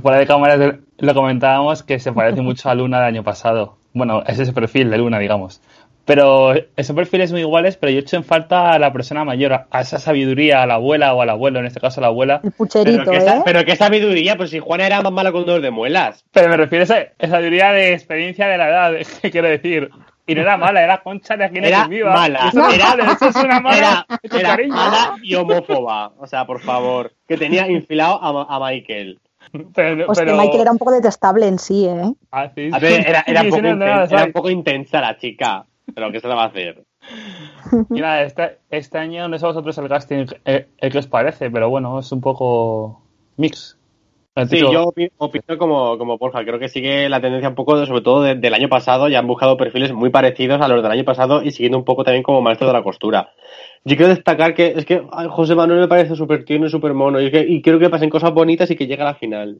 D: Fuera de cámara lo comentábamos que se parece mucho a Luna del año pasado. Bueno, es ese perfil de Luna, digamos. Pero esos perfiles muy iguales, pero yo echo en falta a la persona mayor, a- esa sabiduría, a la abuela o al abuelo, en este caso a la abuela.
E: El
C: Pero
E: pucherito, ¿eh?
C: pero qué sabiduría, pues si Juana era más mala con dolor de muelas.
D: Pero me refiero a esa, sabiduría de experiencia de la edad, (laughs) ¿qué quiero decir? Y no era mala, era concha de aquí en
C: Era
D: viva.
C: mala.
D: Eso es
C: Era-
D: eso es una mala.
C: Era, era mala y homófoba. O sea, por favor. Que tenía infilado a, a Michael.
D: Pero,
E: Pues
D: pero-
E: que Michael era un poco detestable en sí, ¿eh?
D: Ah, sí,
C: A ver, era, era,
D: sí,
C: poco
D: sí,
C: era un poco intensa la chica. Pero ¿qué se le va a hacer?
D: Y nada, este, este año no sé a vosotros el casting eh, eh, qué os parece, pero bueno, es un poco mix. El
C: Sí, yo opi- opino como, como Borja. Creo que sigue la tendencia un poco, de- sobre todo de- del año pasado. Ya han buscado perfiles muy parecidos a los del año pasado y siguiendo un poco también como maestro de la costura. Yo quiero destacar que es que ay, José Manuel me parece súper tierno y súper mono. Y, es que, y quiero que pasen cosas bonitas y que llegue a la final.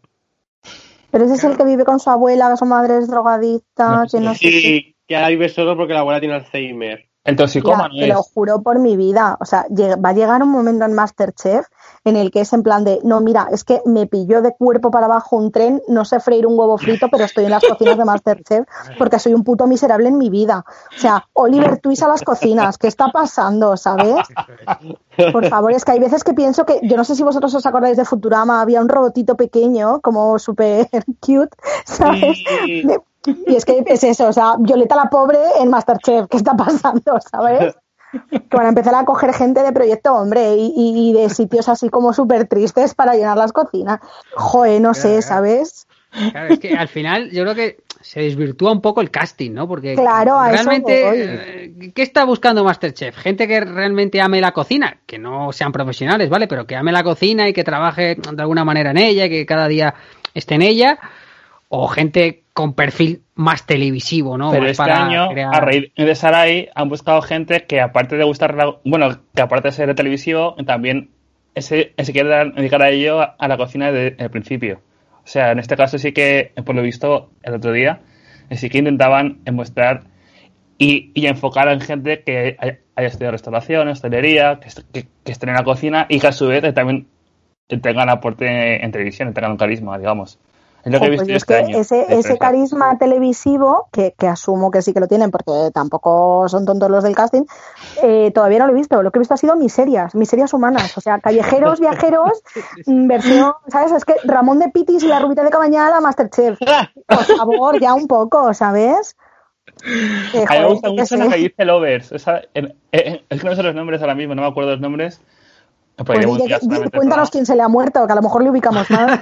E: Pero ese es el que vive con su abuela, que su madre es drogadicta, que no sé qué.
C: Sí, que ahora vive solo porque la abuela tiene Alzheimer.
D: El toxicómano
E: te lo juro por mi vida. O sea, va a llegar un momento en Masterchef en el que es en plan de, no, mira, es que me pilló de cuerpo para abajo un tren, no sé freír un huevo frito, pero estoy en las cocinas de Masterchef porque soy un puto miserable en mi vida. O sea, Oliver Twist a las cocinas, ¿qué está pasando, sabes? Por favor, es que hay veces que pienso que, yo no sé si vosotros os acordáis de Futurama, había un robotito pequeño, como súper cute, ¿sabes?
C: Sí.
E: De- y es que es eso, o sea, Violeta la pobre en Masterchef, ¿qué está pasando, sabes? Que van a empezar a coger gente de proyecto hombre y, de sitios así como súper tristes para llenar las cocinas. Joder, no sé, ¿sabes?
B: Claro, es que al final yo creo que se desvirtúa un poco el casting, ¿no? Porque
E: Claro,
B: realmente, eh, ¿qué está buscando Masterchef? Gente que realmente ame la cocina, que no sean profesionales, ¿vale? Pero que ame la cocina y que trabaje de alguna manera en ella, y que cada día esté en ella, o gente con perfil más televisivo, ¿no?
D: Pero
B: Más
D: este
B: para
D: año,
B: crear-
D: a raíz de Sarai, han buscado gente que aparte de gustar, la- bueno, que aparte de ser televisivo, también se, se quiere dedicar a ello a, a la cocina desde el principio. O sea, en este caso sí que, por lo visto, el otro día, sí que intentaban mostrar y, y enfocar en gente que haya, haya estudiado restauración, hostelería, que, que, que estén en la cocina y que a su vez también tengan aporte en televisión, tengan un carisma, digamos. Es lo que he
E: Jo,
D: visto
E: pues
D: yo
E: es que
D: año.
E: ese, ese carisma televisivo, que, que asumo que sí que lo tienen porque tampoco son tontos los del casting, eh, todavía no lo he visto. Lo que he visto ha sido miserias, miserias humanas. O sea, callejeros, (laughs) viajeros, mm, versión, ¿sabes? Es que Ramón de Pitis y la Rubita de Cabañal a Masterchef. Por favor, ya un poco, ¿sabes? Que, (laughs)
D: A mí me
E: joder,
D: gusta mucho
E: sé.
D: lo que dice Lovers. Esa- eh, es que no sé los nombres ahora mismo, no me acuerdo los nombres. Pues
E: Pues cuéntanos quién se le ha muerto, que a lo mejor le ubicamos más.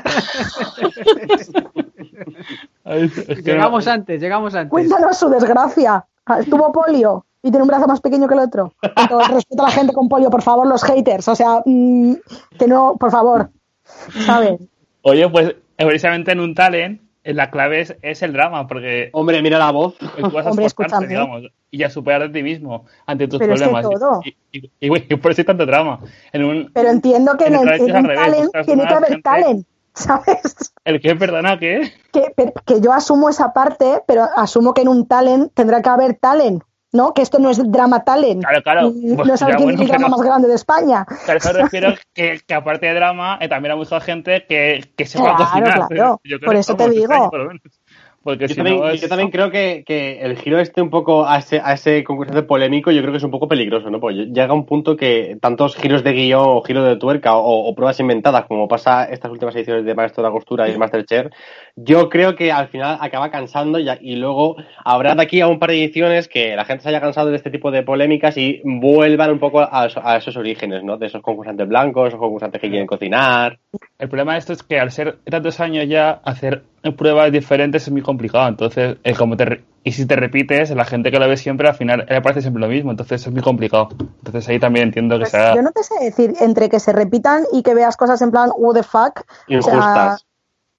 E: (laughs)
B: Llegamos antes, llegamos antes.
E: Cuéntanos su desgracia. Ah, Tuvo polio y tiene un brazo más pequeño que el otro. El (laughs) respeto a la gente con polio, por favor, los haters. O sea, mm, que no, por favor. ¿Sabes?
D: Oye, pues precisamente en un talent la clave es, es el drama, porque
C: Hombre, mira la voz.
D: a
E: Hombre,
D: digamos, y a superar de ti mismo ante tus
E: Pero es que
D: problemas.
E: todo.
D: Y, y- y, güey, (laughs) por eso hay tanto drama. En un,
E: Pero entiendo que en,
D: el
E: en un
D: revés,
E: talent tiene que haber talent. (laughs) ¿Sabes?
D: ¿El qué? Perdona, ¿qué?
E: Que, que yo asumo esa parte, pero asumo que en un talent tendrá que haber talent. ¿No? Que esto no es drama talent.
D: Claro, claro. Pues
E: no sabes quién es el drama
D: pero-
E: más grande de España.
D: A eso me (laughs) refiero que, que aparte de drama, eh, también ha buscado gente que, que sepa
E: Claro,
D: cocinar.
E: claro. (laughs)
D: Yo creo
E: Por eso te digo.
D: año, (laughs) por lo menos. Porque
C: Yo
D: si
C: también,
D: no es...
C: yo también creo que, que el giro este un poco a ese, a ese concursante polémico, yo creo que es un poco peligroso, ¿no? Porque llega un punto que tantos giros de guion o giros de tuerca o, o pruebas inventadas, como pasa estas últimas ediciones de Maestro de la Costura y Masterchef, yo creo que al final acaba cansando y, y luego habrá de aquí a un par de ediciones que la gente se haya cansado de este tipo de polémicas y vuelvan un poco a, a esos orígenes, ¿no? De esos concursantes blancos, esos concursantes que quieren cocinar.
D: El problema de esto es que al ser tantos años ya, hacer pruebas diferentes es muy complicado. Entonces, eh, como te y si te repites, la gente que lo ve siempre, al final le parece siempre lo mismo. Entonces es muy complicado. Entonces ahí también entiendo que
E: Pues
D: sea...
E: yo no te sé decir, entre que se repitan y que veas cosas en plan, what the fuck. o sea,
C: Injustas.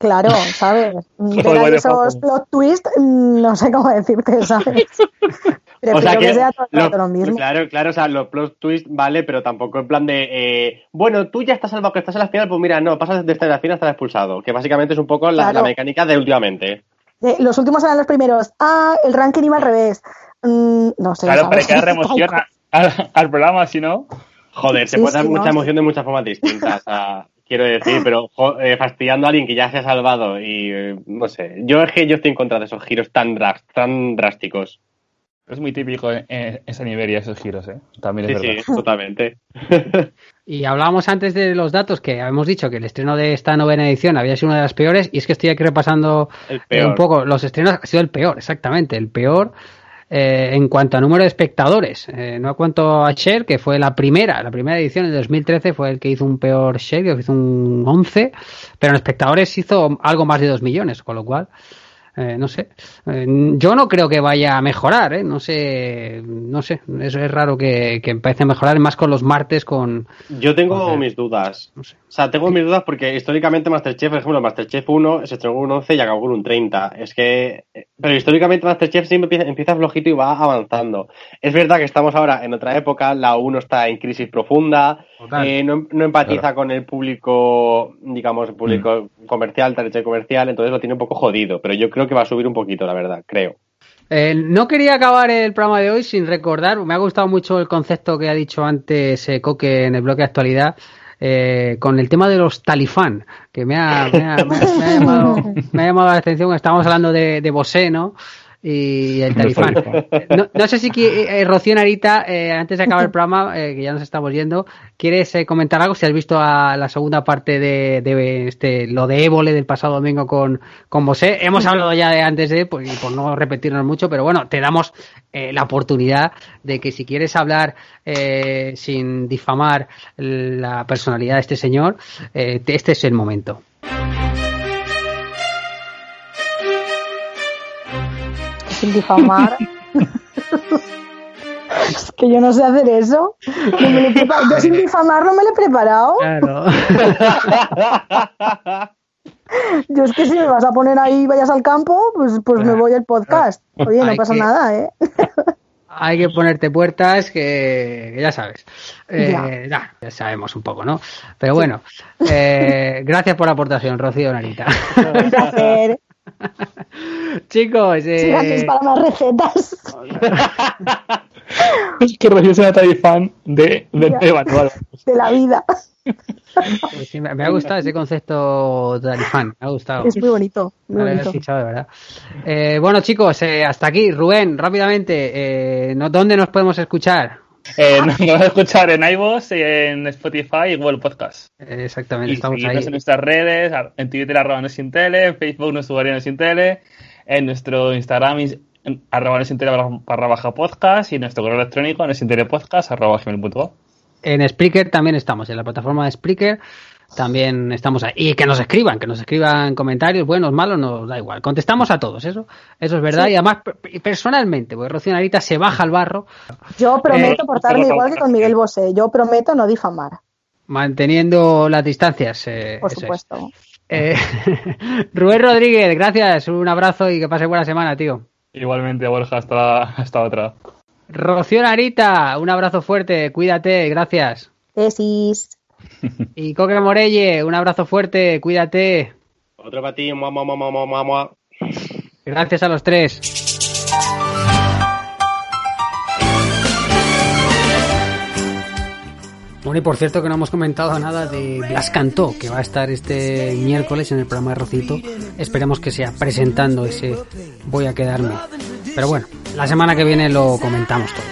E: Claro, ¿sabes? (laughs) Ver esos plot twist, mm, no sé cómo decirte, ¿sabes? (laughs) Prefiero
C: O sea
E: que,
C: que,
E: sea todo el
C: lo-
E: rato lo mismo.
C: claro, claro, o sea, los plot twist vale, pero tampoco en plan de, eh, bueno, tú ya estás salvado, que estás en la final, pues mira, no, pasas desde la final hasta el expulsado, que básicamente es un poco la,
E: Claro.
C: la mecánica de últimamente.
E: Eh, los últimos eran los primeros. Ah, el ranking iba al revés. Mm, no sé.
D: Claro, para que emoción (laughs) al, al programa, si no...
C: Joder, se
E: Sí,
C: puede dar mucha
E: no,
C: emoción de muchas formas distintas, o sea, quiero decir, (laughs) pero eh, fastidiando a alguien que ya se ha salvado y, eh, no sé, yo es que yo estoy en contra de esos giros tan, drásticos.
D: Es muy típico en, en esa Iberia esos giros, ¿eh? También
C: Sí,
D: es verdad.
C: sí, (laughs) totalmente. (laughs)
B: Y hablábamos antes de los datos que habíamos dicho que el estreno de esta novena edición había sido una de las peores y es que estoy aquí repasando eh, un poco los estrenos ha sido el peor, exactamente, el peor eh, en cuanto a número de espectadores, eh, no a cuanto a share, que fue la primera, la primera edición en 2013 fue el que hizo un peor share, que hizo un 11, pero en espectadores hizo algo más de 2 millones, con lo cual eh, no sé. Eh, yo no creo que vaya a mejorar, ¿eh? No sé, no sé. Eso es raro que, que empiece a mejorar, más con los martes, con...
C: Yo tengo mis dudas.
B: No sé.
C: O sea, tengo mis dudas porque históricamente Masterchef, por ejemplo, Masterchef 1 se estrenó con un 11 y acabó con un 30. Es que. Pero históricamente Masterchef siempre empieza, empieza flojito y va avanzando. Es verdad que estamos ahora en otra época, la 1 está en crisis profunda, eh, no, no empatiza con el público, digamos, el público comercial, Televisión comercial, entonces lo tiene un poco jodido. Pero yo creo que va a subir un poquito, la verdad, creo.
B: Eh, no quería acabar el programa de hoy sin recordar, me ha gustado mucho el concepto que ha dicho antes eh, Coque en el bloque de actualidad, eh, con el tema de los talifán, que me ha, me ha- me ha- me ha llamado, (laughs) me ha llamado la atención, estábamos hablando de, de Bosé, ¿no? Y el talifán. No, no sé si qui- eh, Rocío Narita, eh, antes de acabar el programa, eh, que ya nos estamos yendo, ¿quieres eh, comentar algo? Si has visto a la segunda parte de, de este, lo de Évole del pasado domingo con, con Bosé. Hemos hablado ya de antes de, pues, y por no repetirnos mucho, pero bueno, te damos eh, la oportunidad de que si quieres hablar eh, sin difamar la personalidad de este señor, eh, te- este es el momento.
E: Sin difamar. es que yo no sé hacer eso. No me lo he prepa- yo sin difamar no me lo he preparado.
B: Claro. (laughs)
E: Yo es que si me vas a poner ahí vayas al campo, pues, pues me voy al podcast. Oye, no pasa
B: que-
E: nada, ¿eh?
B: Hay que ponerte puertas que, que ya sabes. Eh,
E: Ya.
B: nah, ya sabemos un poco, ¿no? Pero bueno, eh, gracias por la aportación, Rocío Narita.
E: Un placer. (laughs)
B: Chicos, eh,
E: Gracias para más recetas.
D: Es que Rocío es una fan de, de, de manual.
E: de la vida.
B: pues sí, me me ha gustado ese concepto de talifán, me ha gustado.
E: Es muy bonito, muy bonito.
B: escuchado, de verdad. Eh, bueno, chicos, eh, hasta aquí. Rubén, rápidamente, eh, ¿no- ¿dónde nos podemos escuchar?
D: Eh, (laughs) nos podemos escuchar en iVoox, en Spotify y Google Podcast.
B: Exactamente,
D: Y
B: estamos ahí.
D: en nuestras redes, en Twitter arroba no sin tele, en Facebook nos usuario sin tele, en nuestro Instagram en arroba no sin tele barra baja podcast y en nuestro correo electrónico no sin tele podcast arroba gmail.com.
B: En Spreaker también estamos, en la plataforma de Spreaker también estamos ahí. Y que nos escriban, que nos escriban comentarios, buenos, malos, nos da igual. Contestamos a todos, eso eso es verdad. Y además, pe- personalmente, porque Rocío Narita se baja al barro
E: Yo prometo
B: Eh,
E: portarme igual que con Miguel Bosé. Yo prometo no difamar,
B: manteniendo las distancias. eh,
E: por supuesto.
B: Eh, (laughs) Rubén Rodríguez, gracias, un abrazo y que pase buena semana, tío.
D: Igualmente, Borja, hasta, hasta otra.
B: Rocío Narita, un abrazo fuerte, cuídate, gracias.
E: Tesis.
B: Y Coque Morelle, un abrazo fuerte, cuídate.
C: Otro para ti, mua, mua, mua.
B: Gracias a los tres. Bueno, y por cierto que no hemos comentado nada de Blas Cantó, que va a estar este miércoles en el programa de Rocito. Esperemos que sea presentando ese Voy a quedarme. Pero bueno, la semana que viene lo comentamos todo.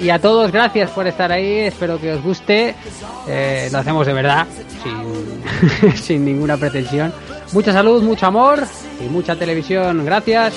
B: Y a todos, gracias por estar ahí. Espero que os guste. Eh, lo hacemos de verdad, (laughs) sin, ninguna pretensión. Mucha salud, mucho amor y mucha televisión. Gracias.